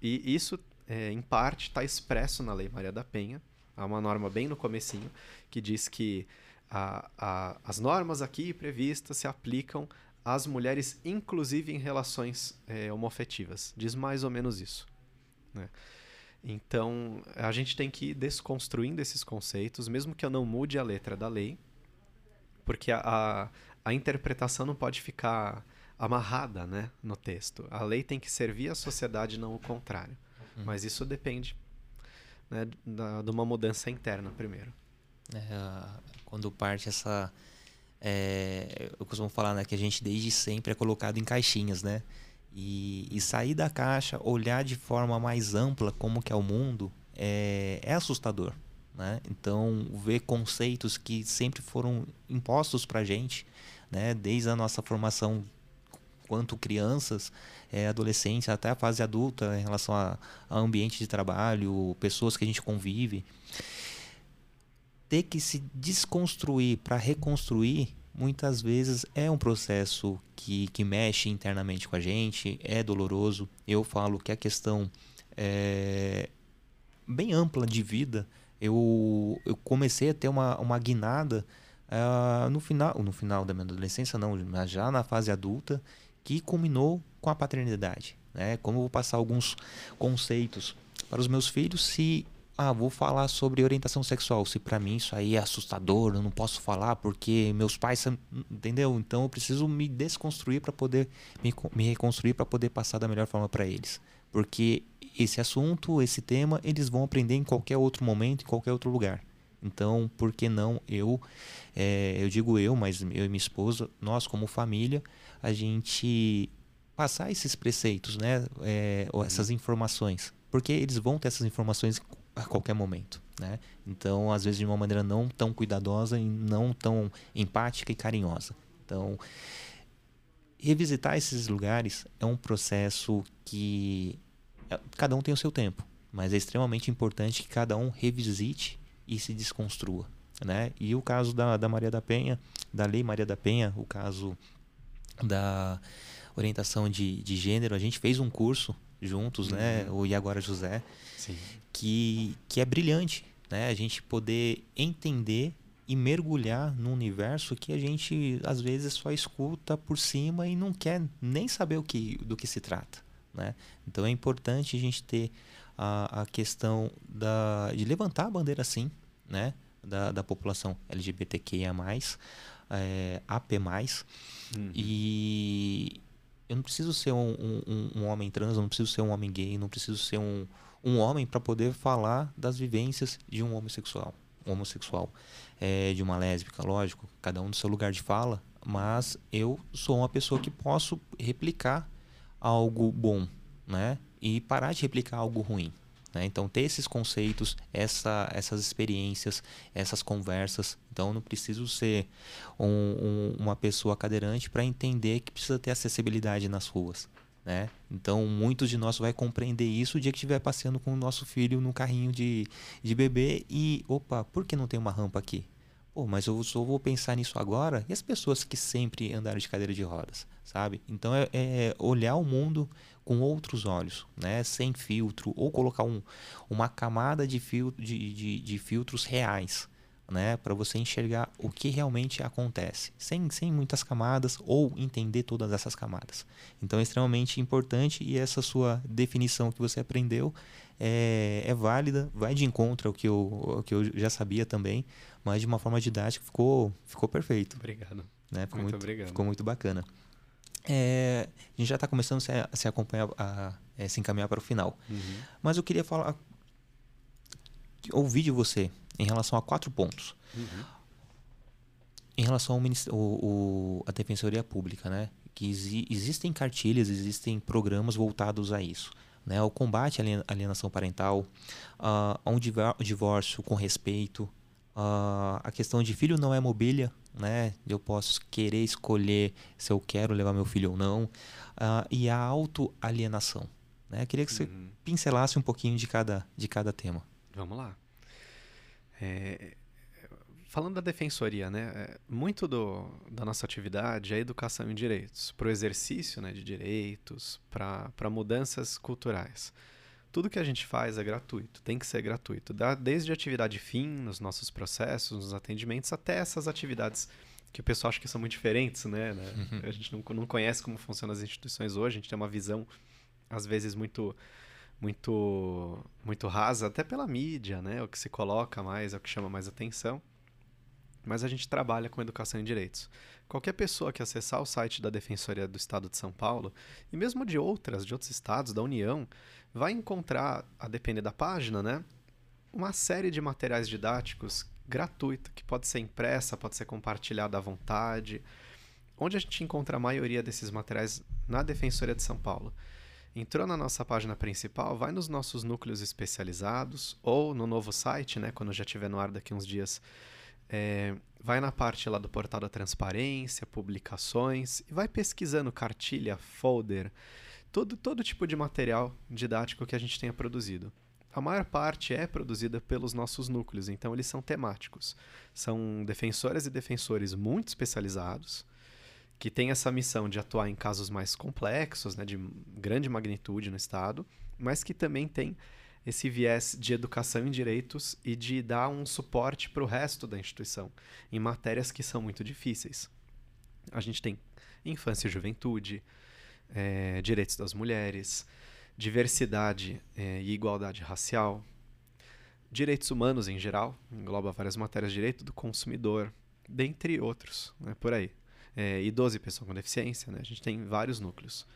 E isso é, em parte, está expresso na Lei Maria da Penha. Há uma norma bem no comecinho que diz que a, a, as normas aqui previstas se aplicam às mulheres, inclusive em relações é, homofetivas. Diz mais ou menos isso. Né? Então, a gente tem que ir desconstruindo esses conceitos, mesmo que eu não mude a letra da lei, porque a, a, a interpretação não pode ficar amarrada né, no texto. A lei tem que servir à sociedade, não o contrário. Uhum. Mas isso depende né, da, de uma mudança interna primeiro. É, quando parte essa. É, eu costumo falar né, que a gente desde sempre é colocado em caixinhas, né? E, e, sair da caixa, olhar de forma mais ampla como que é o mundo, é, é assustador. Né? Então, ver conceitos que sempre foram impostos para a gente, né? desde a nossa formação quanto crianças, é, adolescentes, até a fase adulta, em relação a, a ambiente de trabalho, pessoas que a gente convive. Ter que se desconstruir para reconstruir muitas vezes é um processo que, que mexe internamente com a gente, é doloroso. Eu falo que a questão é bem ampla de vida. Eu, eu comecei a ter uma, uma guinada uh, no final no final da minha adolescência, não, mas já na fase adulta, que culminou com a paternidade. Né? Como eu vou passar alguns conceitos para os meus filhos se ah, vou falar sobre orientação sexual. Se para mim isso aí é assustador, eu não posso falar porque meus pais, entendeu? Então eu preciso me desconstruir para poder me, me reconstruir para poder passar da melhor forma para eles. Porque esse assunto, esse tema, eles vão aprender em qualquer outro momento, em qualquer outro lugar. Então, por que não eu, é, eu digo eu, mas eu e minha esposa, nós como família, a gente passar esses preceitos, né? É, ou essas informações. Porque eles vão ter essas informações a qualquer momento. Né? Então, às vezes, de uma maneira não tão cuidadosa e não tão empática e carinhosa. Então, revisitar esses lugares é um processo que é, cada um tem o seu tempo, mas é extremamente importante que cada um revisite e se desconstrua. Né? E o caso da, da Maria da Penha, da Lei Maria da Penha, o caso da orientação de, de gênero, a gente fez um curso juntos, né? uhum. né? O E Agora José, Sim que, que é brilhante, né? A gente poder entender e mergulhar num universo que a gente às vezes só escuta por cima e não quer nem saber o que, do que se trata, né? Então é importante a gente ter a, a questão da, de levantar a bandeira assim, né? Da, da população LGBTQIA+, é, AP+, uhum. e eu não preciso ser um, um, um homem trans, eu não preciso ser um homem gay, não preciso ser um, um homem para poder falar das vivências de um homossexual, homossexual, é, de uma lésbica, lógico, cada um do seu lugar de fala, mas eu sou uma pessoa que posso replicar algo bom, né? E parar de replicar algo ruim. Né? Então, ter esses conceitos, essa, essas experiências, essas conversas. Então, não preciso ser um, um, uma pessoa cadeirante para entender que precisa ter acessibilidade nas ruas. Né? Então, muitos de nós vai compreender isso o dia que estiver passeando com o nosso filho no carrinho de, de bebê e, opa, por que não tem uma rampa aqui? Pô, mas eu só vou pensar nisso agora e as pessoas que sempre andaram de cadeira de rodas, sabe? Então, é, é olhar o mundo com outros olhos, né? Sem filtro ou colocar um, uma camada de, fil de, de, de filtros reais, né, para você enxergar o que realmente acontece, sem, sem muitas camadas ou entender todas essas camadas. Então é extremamente importante e essa sua definição que você aprendeu é, é válida, vai de encontro ao que, eu, ao que eu já sabia também, mas de uma forma didática ficou, ficou perfeito. Obrigado. Né? Ficou muito, muito obrigado. Ficou muito bacana. É, a gente já está começando a se, a acompanhar, a, a, é, se encaminhar para o final. Uhum. Mas eu queria falar, ouvir de você em relação a quatro pontos. Uhum. Em relação ao, o, à Defensoria Pública, né? que exi existem cartilhas, existem programas voltados a isso. Né? O combate à alienação parental, uh, a um divórcio com respeito, uh, a questão de filho não é mobília, né? eu posso querer escolher se eu quero levar meu filho ou não, uh, e a autoalienação. Né? Eu queria que você uhum. pincelasse um pouquinho de cada, de cada tema. Vamos lá. É, falando da defensoria, né, é, muito do, da nossa atividade é educação em direitos, para o exercício né, de direitos, para mudanças culturais. Tudo que a gente faz é gratuito, tem que ser gratuito, desde atividade fim nos nossos processos, nos atendimentos, até essas atividades que o pessoal acha que são muito diferentes, né? né? Uhum. A gente não, não conhece como funcionam as instituições hoje, a gente tem uma visão, às vezes, muito muito muito rasa até pela mídia, né? O que se coloca mais, é o que chama mais atenção. Mas a gente trabalha com educação em direitos. Qualquer pessoa que acessar o site da Defensoria do Estado de São Paulo e mesmo de outras, de outros estados da União, vai encontrar, a depender da página, né, uma série de materiais didáticos gratuita que pode ser impressa, pode ser compartilhada à vontade. onde a gente encontra a maioria desses materiais na Defensoria de São Paulo. Entrou na nossa página principal, vai nos nossos núcleos especializados ou no novo site, né, quando já estiver no ar daqui uns dias, é, vai na parte lá do portal da transparência, publicações e vai pesquisando cartilha, folder, todo, todo tipo de material didático que a gente tenha produzido. A maior parte é produzida pelos nossos núcleos, então eles são temáticos. São defensoras e defensores muito especializados, que têm essa missão de atuar em casos mais complexos, né, de grande magnitude no Estado, mas que também tem esse viés de educação em direitos e de dar um suporte para o resto da instituição, em matérias que são muito difíceis. A gente tem infância e juventude, é, direitos das mulheres, diversidade é, e igualdade racial, direitos humanos em geral, engloba várias matérias direito do consumidor, dentre outros, né, por aí. É, idoso e pessoa com deficiência, né, a gente tem vários núcleos.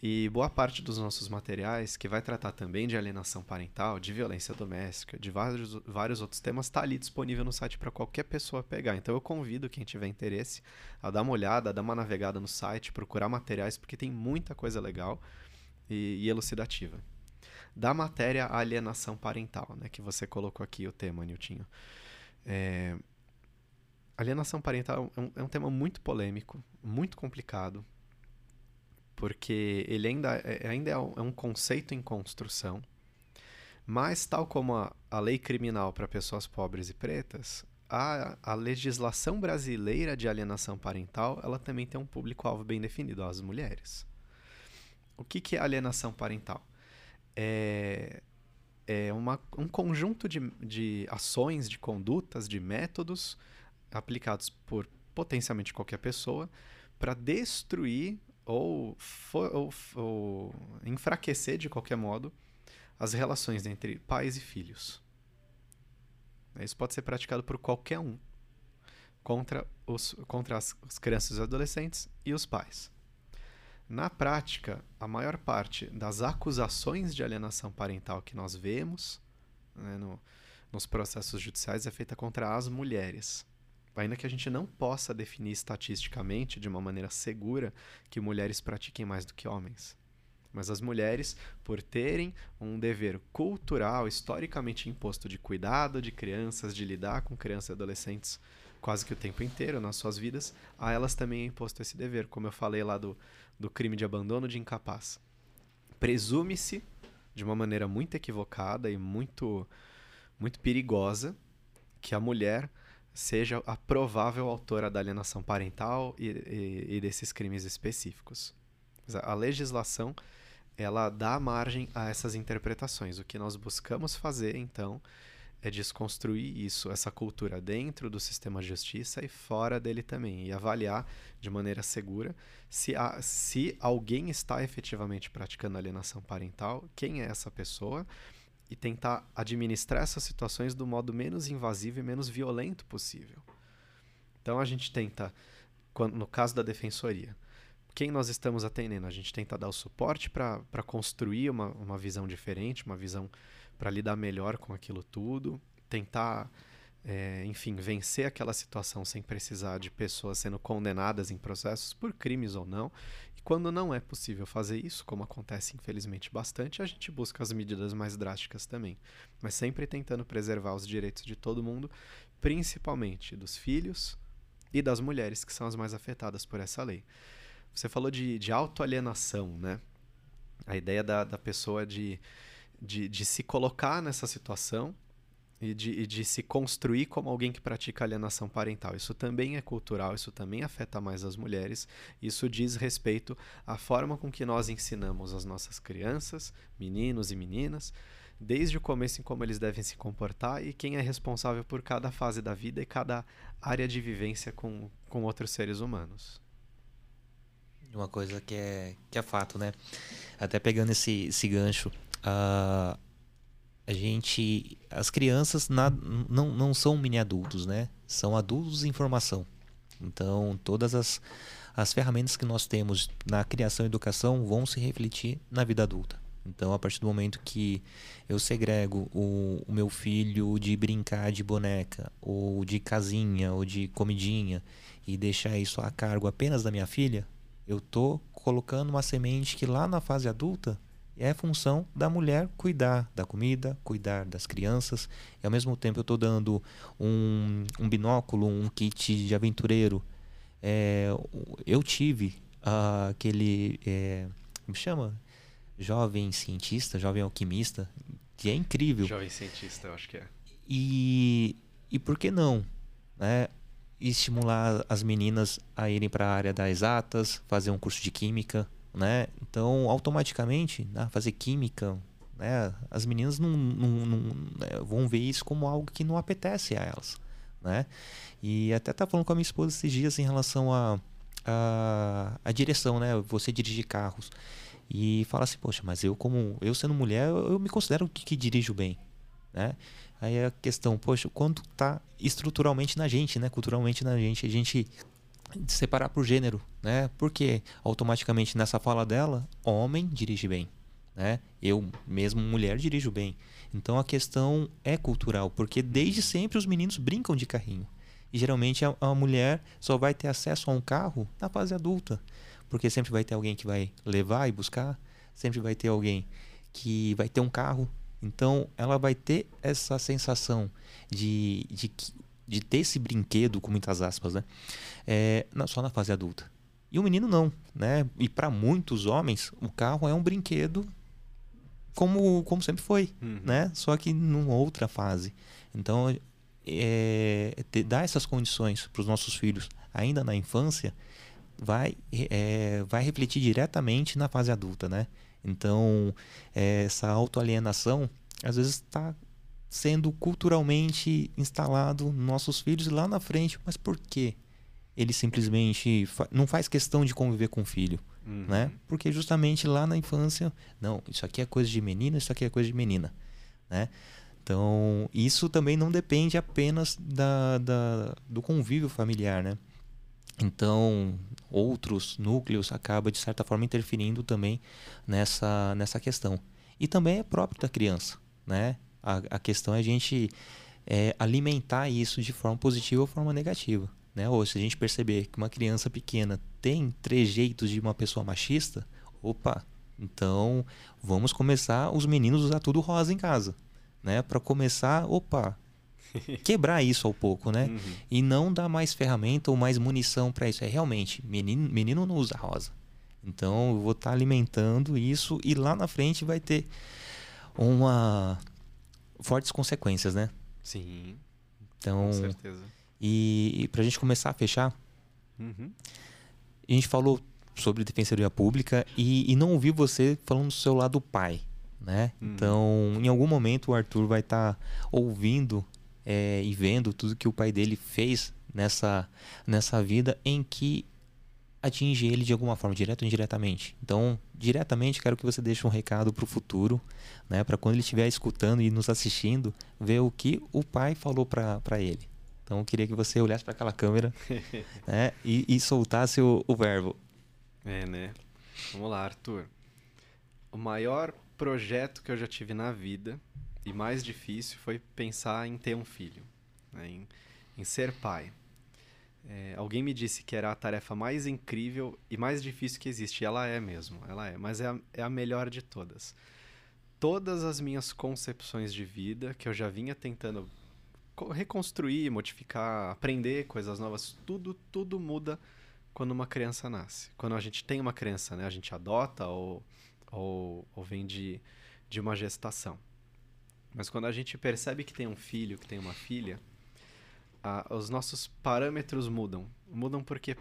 E boa parte dos nossos materiais, que vai tratar também de alienação parental, de violência doméstica, de vários, vários outros temas, está ali disponível no site para qualquer pessoa pegar. Então eu convido quem tiver interesse a dar uma olhada, a dar uma navegada no site, procurar materiais, porque tem muita coisa legal e, e elucidativa. Da matéria alienação parental, né, que você colocou aqui o tema, Niltinho. É, alienação parental é um, é um tema muito polêmico, muito complicado porque ele ainda, é, ainda é um conceito em construção, mas tal como a, a lei criminal para pessoas pobres e pretas, a, a legislação brasileira de alienação parental, ela também tem um público-alvo bem definido, as mulheres. O que, que é alienação parental? É, é uma, um conjunto de, de ações, de condutas, de métodos aplicados por potencialmente qualquer pessoa para destruir ou, ou, ou enfraquecer de qualquer modo as relações entre pais e filhos. Isso pode ser praticado por qualquer um contra, os, contra as, as crianças e adolescentes e os pais. Na prática, a maior parte das acusações de alienação parental que nós vemos né, no, nos processos judiciais é feita contra as mulheres ainda que a gente não possa definir estatisticamente de uma maneira segura que mulheres pratiquem mais do que homens. Mas as mulheres, por terem um dever cultural historicamente imposto de cuidado de crianças, de lidar com crianças e adolescentes quase que o tempo inteiro nas suas vidas, a elas também é imposto esse dever, como eu falei lá do, do crime de abandono de incapaz. Presume-se, de uma maneira muito equivocada e muito, muito perigosa, que a mulher seja a provável autora da alienação parental e, e, e desses crimes específicos. A legislação ela dá margem a essas interpretações. O que nós buscamos fazer, então, é desconstruir isso, essa cultura dentro do sistema de justiça e fora dele também, e avaliar de maneira segura se, se alguém está efetivamente praticando alienação parental, quem é essa pessoa e tentar administrar essas situações do modo menos invasivo e menos violento possível. Então a gente tenta, no caso da defensoria, quem nós estamos atendendo? A gente tenta dar o suporte para construir uma, uma visão diferente, uma visão para lidar melhor com aquilo tudo, tentar, é, enfim, vencer aquela situação sem precisar de pessoas sendo condenadas em processos por crimes ou não, quando não é possível fazer isso, como acontece infelizmente bastante, a gente busca as medidas mais drásticas também, mas sempre tentando preservar os direitos de todo mundo, principalmente dos filhos e das mulheres, que são as mais afetadas por essa lei. Você falou de, de autoalienação, né? A ideia da, da pessoa de, de, de se colocar nessa situação e de, e de, se construir como alguém que pratica alienação parental. Isso também é cultural, isso também afeta mais as mulheres. Isso diz respeito à forma com que nós ensinamos as nossas crianças, meninos e meninas, desde o começo em como eles devem se comportar e quem é responsável por cada fase da vida e cada área de vivência com, com outros seres humanos. Uma coisa que é, que é fato, né? Até pegando esse, esse gancho, uh, a gente. As crianças na, não, não são mini adultos, né? São adultos em formação. Então, todas as, as ferramentas que nós temos na criação e educação vão se refletir na vida adulta. Então, a partir do momento que eu segrego o, o meu filho de brincar de boneca, ou de casinha, ou de comidinha, e deixar isso a cargo apenas da minha filha, eu tô colocando uma semente que lá na fase adulta é função da mulher cuidar da comida, cuidar das crianças. E ao mesmo tempo eu estou dando um, um, binóculo, um kit de aventureiro. É, eu tive uh, aquele. É, como chama? Jovem cientista, jovem alquimista, que é incrível. Jovem cientista, eu acho que é. E, e por que não? Né? Estimular as meninas a irem para a área das exatas, fazer um curso de química, né? Então, automaticamente, né, fazer química, né, as meninas não, não, não né, vão ver isso como algo que não apetece a elas, né? E até tá falando com a minha esposa esses dias em relação a, a, a direção, né? Você dirigir carros e fala assim, poxa, mas eu como eu sendo mulher, eu, eu me considero que, que dirijo bem, né? Aí a questão, poxa, quanto tá estruturalmente na gente, né? Culturalmente na gente, a gente separar por gênero, né? Porque automaticamente nessa fala dela, homem dirige bem, né? Eu mesmo mulher dirijo bem. Então a questão é cultural, porque desde sempre os meninos brincam de carrinho. E geralmente a, a mulher só vai ter acesso a um carro na fase adulta, porque sempre vai ter alguém que vai levar e buscar, sempre vai ter alguém que vai ter um carro. Então ela vai ter essa sensação de, de que de ter esse brinquedo, com muitas aspas, né? É, só na fase adulta. E o menino não, né? E para muitos homens, o carro é um brinquedo como, como sempre foi, uhum. né? Só que numa outra fase. Então, é, dar essas condições para os nossos filhos ainda na infância vai, é, vai refletir diretamente na fase adulta, né? Então, é, essa autoalienação às vezes está sendo culturalmente instalado nos nossos filhos lá na frente. Mas por quê? Ele simplesmente fa não faz questão de conviver com o filho, uhum. né? Porque justamente lá na infância, não, isso aqui é coisa de menina, isso aqui é coisa de menina, né? Então, isso também não depende apenas da, da, do convívio familiar, né? Então, outros núcleos acabam, de certa forma, interferindo também nessa, nessa questão. E também é próprio da criança, né? A, a questão é a gente é, alimentar isso de forma positiva ou forma negativa. Né? Ou se a gente perceber que uma criança pequena tem trejeitos de uma pessoa machista, opa, então vamos começar os meninos usar tudo rosa em casa. Né? Para começar, opa, <laughs> quebrar isso ao pouco, né? Uhum. E não dar mais ferramenta ou mais munição para isso. É realmente, menino, menino não usa rosa. Então eu vou estar tá alimentando isso e lá na frente vai ter uma fortes consequências, né? Sim. Então, com certeza. E, e para a gente começar a fechar, uhum. a gente falou sobre defensoria pública e, e, não ouvi você falando do seu lado pai, né? Uhum. Então, em algum momento o Arthur vai estar tá ouvindo é, e vendo tudo que o pai dele fez nessa nessa vida em que atinge ele de alguma forma, direto ou indiretamente. Então, diretamente, quero que você deixe um recado para o futuro, né, para quando ele estiver escutando e nos assistindo, ver o que o pai falou para ele. Então, eu queria que você olhasse para aquela câmera <laughs> né, e, e, soltasse o, o verbo. É, né? Vamos lá, Arthur. O maior projeto que eu já tive na vida e mais difícil foi pensar em ter um filho, né, em, em ser pai. É, alguém me disse que era a tarefa mais incrível e mais difícil que existe. E ela é mesmo, ela é. Mas é a, é a melhor de todas. Todas as minhas concepções de vida, que eu já vinha tentando reconstruir, modificar, aprender coisas novas, tudo, tudo muda quando uma criança nasce. Quando a gente tem uma criança, né? A gente adota ou, ou, ou vem de, de uma gestação. Mas quando a gente percebe que tem um filho, que tem uma filha a, os nossos parâmetros mudam. Mudam porque,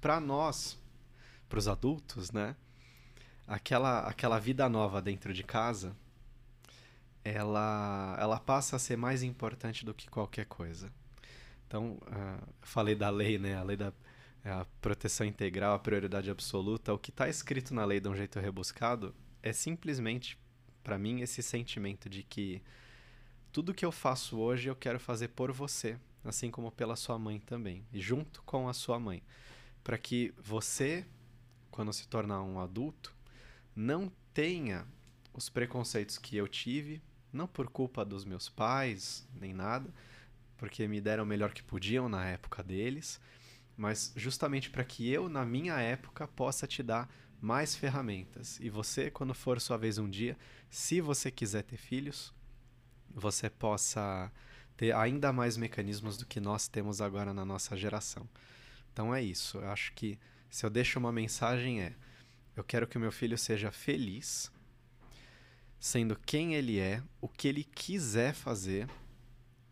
para nós, para os adultos, né? Aquela, aquela vida nova dentro de casa, ela, ela passa a ser mais importante do que qualquer coisa. Então, uh, falei da lei, né? A lei da a proteção integral, a prioridade absoluta. O que está escrito na lei de um jeito rebuscado é simplesmente, para mim, esse sentimento de que tudo que eu faço hoje eu quero fazer por você assim como pela sua mãe também, e junto com a sua mãe, para que você, quando se tornar um adulto, não tenha os preconceitos que eu tive, não por culpa dos meus pais, nem nada, porque me deram o melhor que podiam na época deles, mas justamente para que eu, na minha época, possa te dar mais ferramentas. E você, quando for sua vez um dia, se você quiser ter filhos, você possa ter ainda mais mecanismos do que nós temos agora na nossa geração. Então é isso. Eu acho que se eu deixo uma mensagem é: eu quero que o meu filho seja feliz, sendo quem ele é, o que ele quiser fazer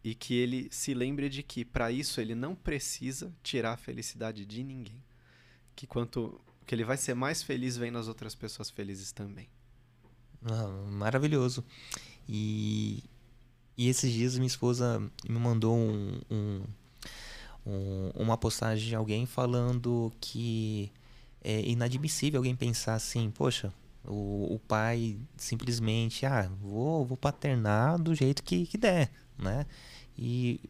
e que ele se lembre de que para isso ele não precisa tirar a felicidade de ninguém. Que quanto que ele vai ser mais feliz vendo as outras pessoas felizes também. Ah, maravilhoso. E, e esses dias minha esposa me mandou um, um, um, uma postagem de alguém falando que é inadmissível alguém pensar assim, poxa, o, o pai simplesmente, ah, vou, vou paternar do jeito que, que der, né? E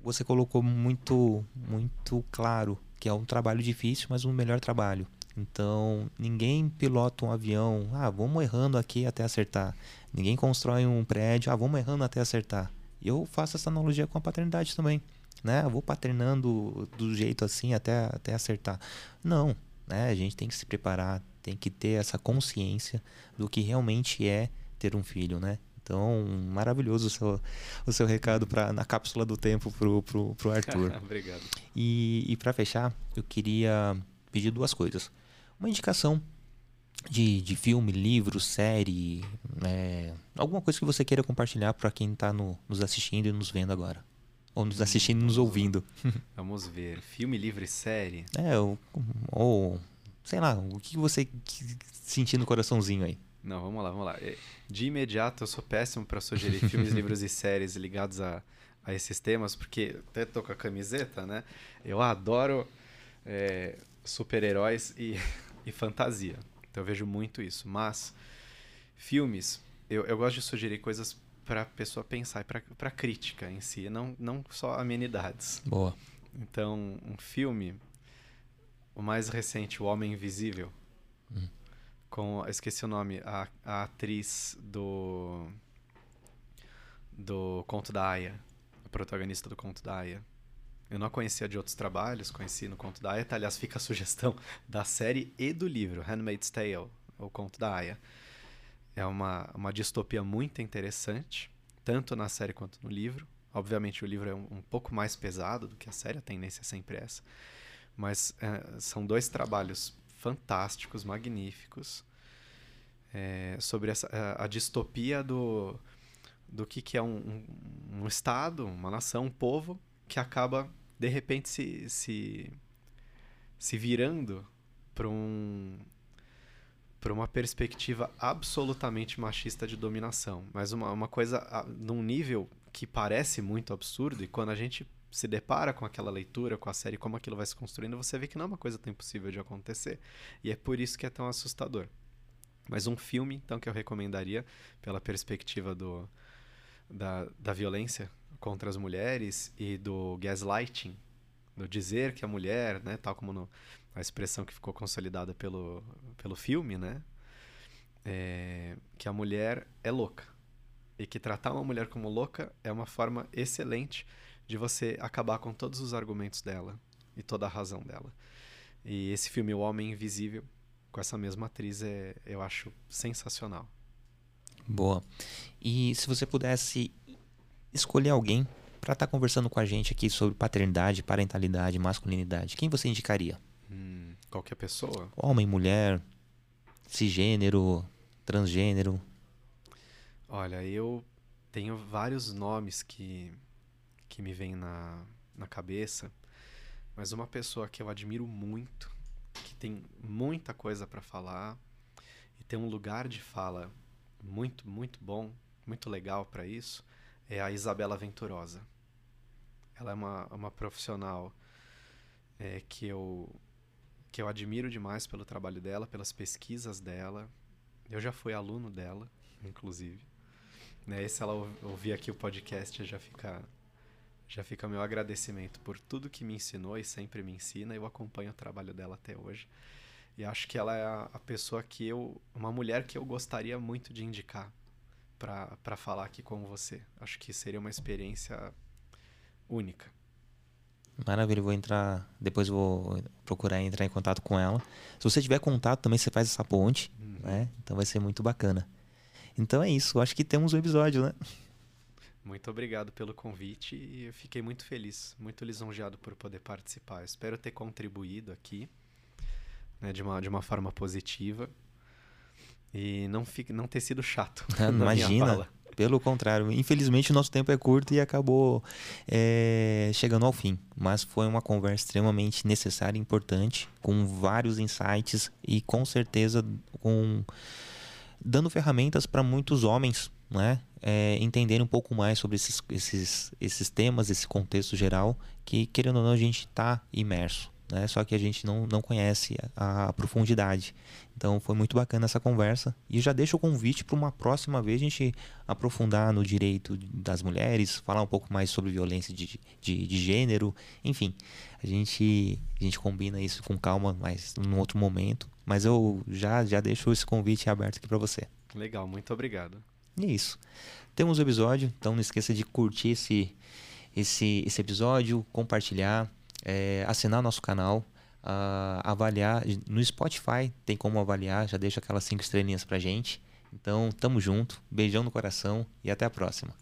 você colocou muito, muito claro que é um trabalho difícil, mas um melhor trabalho. Então, ninguém pilota um avião, ah, vamos errando aqui até acertar. Ninguém constrói um prédio, ah, vamos errando até acertar. Eu faço essa analogia com a paternidade também, né? Eu vou paternando do jeito assim até, até acertar. Não, né? A gente tem que se preparar, tem que ter essa consciência do que realmente é ter um filho, né? Então, maravilhoso o seu, o seu recado pra, na cápsula do tempo pro, pro, pro Arthur. <laughs> Obrigado. E, e para fechar, eu queria pedir duas coisas. Uma indicação de, de filme, livro, série, é, alguma coisa que você queira compartilhar para quem está no, nos assistindo e nos vendo agora. Ou nos assistindo e nos ouvindo. <laughs> Vamos ver. Filme, livro e série? É, ou, ou sei lá, o que você sentir no coraçãozinho aí. Não, vamos lá, vamos lá. É, de imediato, eu sou péssimo para sugerir <laughs> filmes, livros e séries ligados a, a esses temas, porque até tô com a camiseta, né? Eu adoro é, super-heróis e, e fantasia. Então eu vejo muito isso. Mas, filmes, eu, eu gosto de sugerir coisas para a pessoa pensar e para crítica em si, não, não só amenidades. Boa. Então, um filme, o mais recente, O Homem Invisível, hum. com, esqueci o nome, a, a atriz do do Conto da Aya, a protagonista do Conto da Aya. Eu não a conhecia de outros trabalhos, conheci no Conto da Aya. Tá, aliás, fica a sugestão <laughs> da série e do livro, Handmaid's Tale, o Conto da Aya. É uma, uma distopia muito interessante, tanto na série quanto no livro. Obviamente, o livro é um, um pouco mais pesado do que a série, a tendência é sempre essa. Mas é, são dois trabalhos fantásticos, magníficos, é, sobre essa, a, a, distopia do, do que, que é um, um, um Estado, uma nação, um povo que acaba de repente se, se, se virando para um, para uma perspectiva absolutamente machista de dominação. Mas uma, uma coisa num nível que parece muito absurdo, e quando a gente se depara com aquela leitura, com a série, como aquilo vai se construindo, você vê que não é uma coisa tão impossível de acontecer. E é por isso que é tão assustador. Mas um filme, então, que eu recomendaria, pela perspectiva do, da, da violência contra as mulheres e do gaslighting, do dizer que a mulher, né, tal como no, a expressão que ficou consolidada pelo, pelo filme, né, é, que a mulher é louca e que tratar uma mulher como louca é uma forma excelente de você acabar com todos os argumentos dela e toda a razão dela. E esse filme O Homem Invisível com essa mesma atriz é, eu acho sensacional. Boa. E se você pudesse escolher alguém para estar tá conversando com a gente aqui sobre paternidade, parentalidade, masculinidade, quem você indicaria? Hum, qualquer pessoa? Homem, mulher, cisgênero, transgênero. Olha, eu tenho vários nomes que, que me vêm na, na cabeça, mas uma pessoa que eu admiro muito, que tem muita coisa para falar e tem um lugar de fala muito, muito bom, muito legal para isso, é a Isabela Venturosa. Ela é uma, uma profissional é, que, eu, que eu admiro demais pelo trabalho dela, pelas pesquisas dela. Eu já fui aluno dela, inclusive. Né? E se ela ouvir aqui o podcast, já fica já fica meu agradecimento por tudo que me ensinou e sempre me ensina. Eu acompanho o trabalho dela até hoje. E acho que ela é a, a pessoa que eu. Uma mulher que eu gostaria muito de indicar para falar aqui com você. Acho que seria uma experiência única. Maravilha, vou entrar. Depois vou procurar entrar em contato com ela. Se você tiver contato, também você faz essa ponte, uhum. né? Então vai ser muito bacana. Então é isso, acho que temos um episódio, né? Muito obrigado pelo convite e eu fiquei muito feliz, muito lisonjeado por poder participar. Espero ter contribuído aqui né, de, uma, de uma forma positiva e não, fique, não ter sido chato. <laughs> Imagina. Pelo contrário, infelizmente o nosso tempo é curto e acabou é, chegando ao fim. Mas foi uma conversa extremamente necessária e importante, com vários insights e com certeza com dando ferramentas para muitos homens né, é, entenderem um pouco mais sobre esses, esses, esses temas, esse contexto geral, que querendo ou não a gente está imerso né? Só que a gente não, não conhece a, a profundidade. Então foi muito bacana essa conversa. E já deixo o convite para uma próxima vez a gente aprofundar no direito das mulheres, falar um pouco mais sobre violência de, de, de gênero, enfim. A gente, a gente combina isso com calma, mas num outro momento. Mas eu já, já deixo esse convite aberto aqui para você. Legal, muito obrigado. E é isso. Temos o episódio, então não esqueça de curtir esse, esse, esse episódio, compartilhar é, assinar nosso canal, uh, avaliar. No Spotify tem como avaliar, já deixa aquelas cinco estrelinhas pra gente. Então, tamo junto, beijão no coração e até a próxima.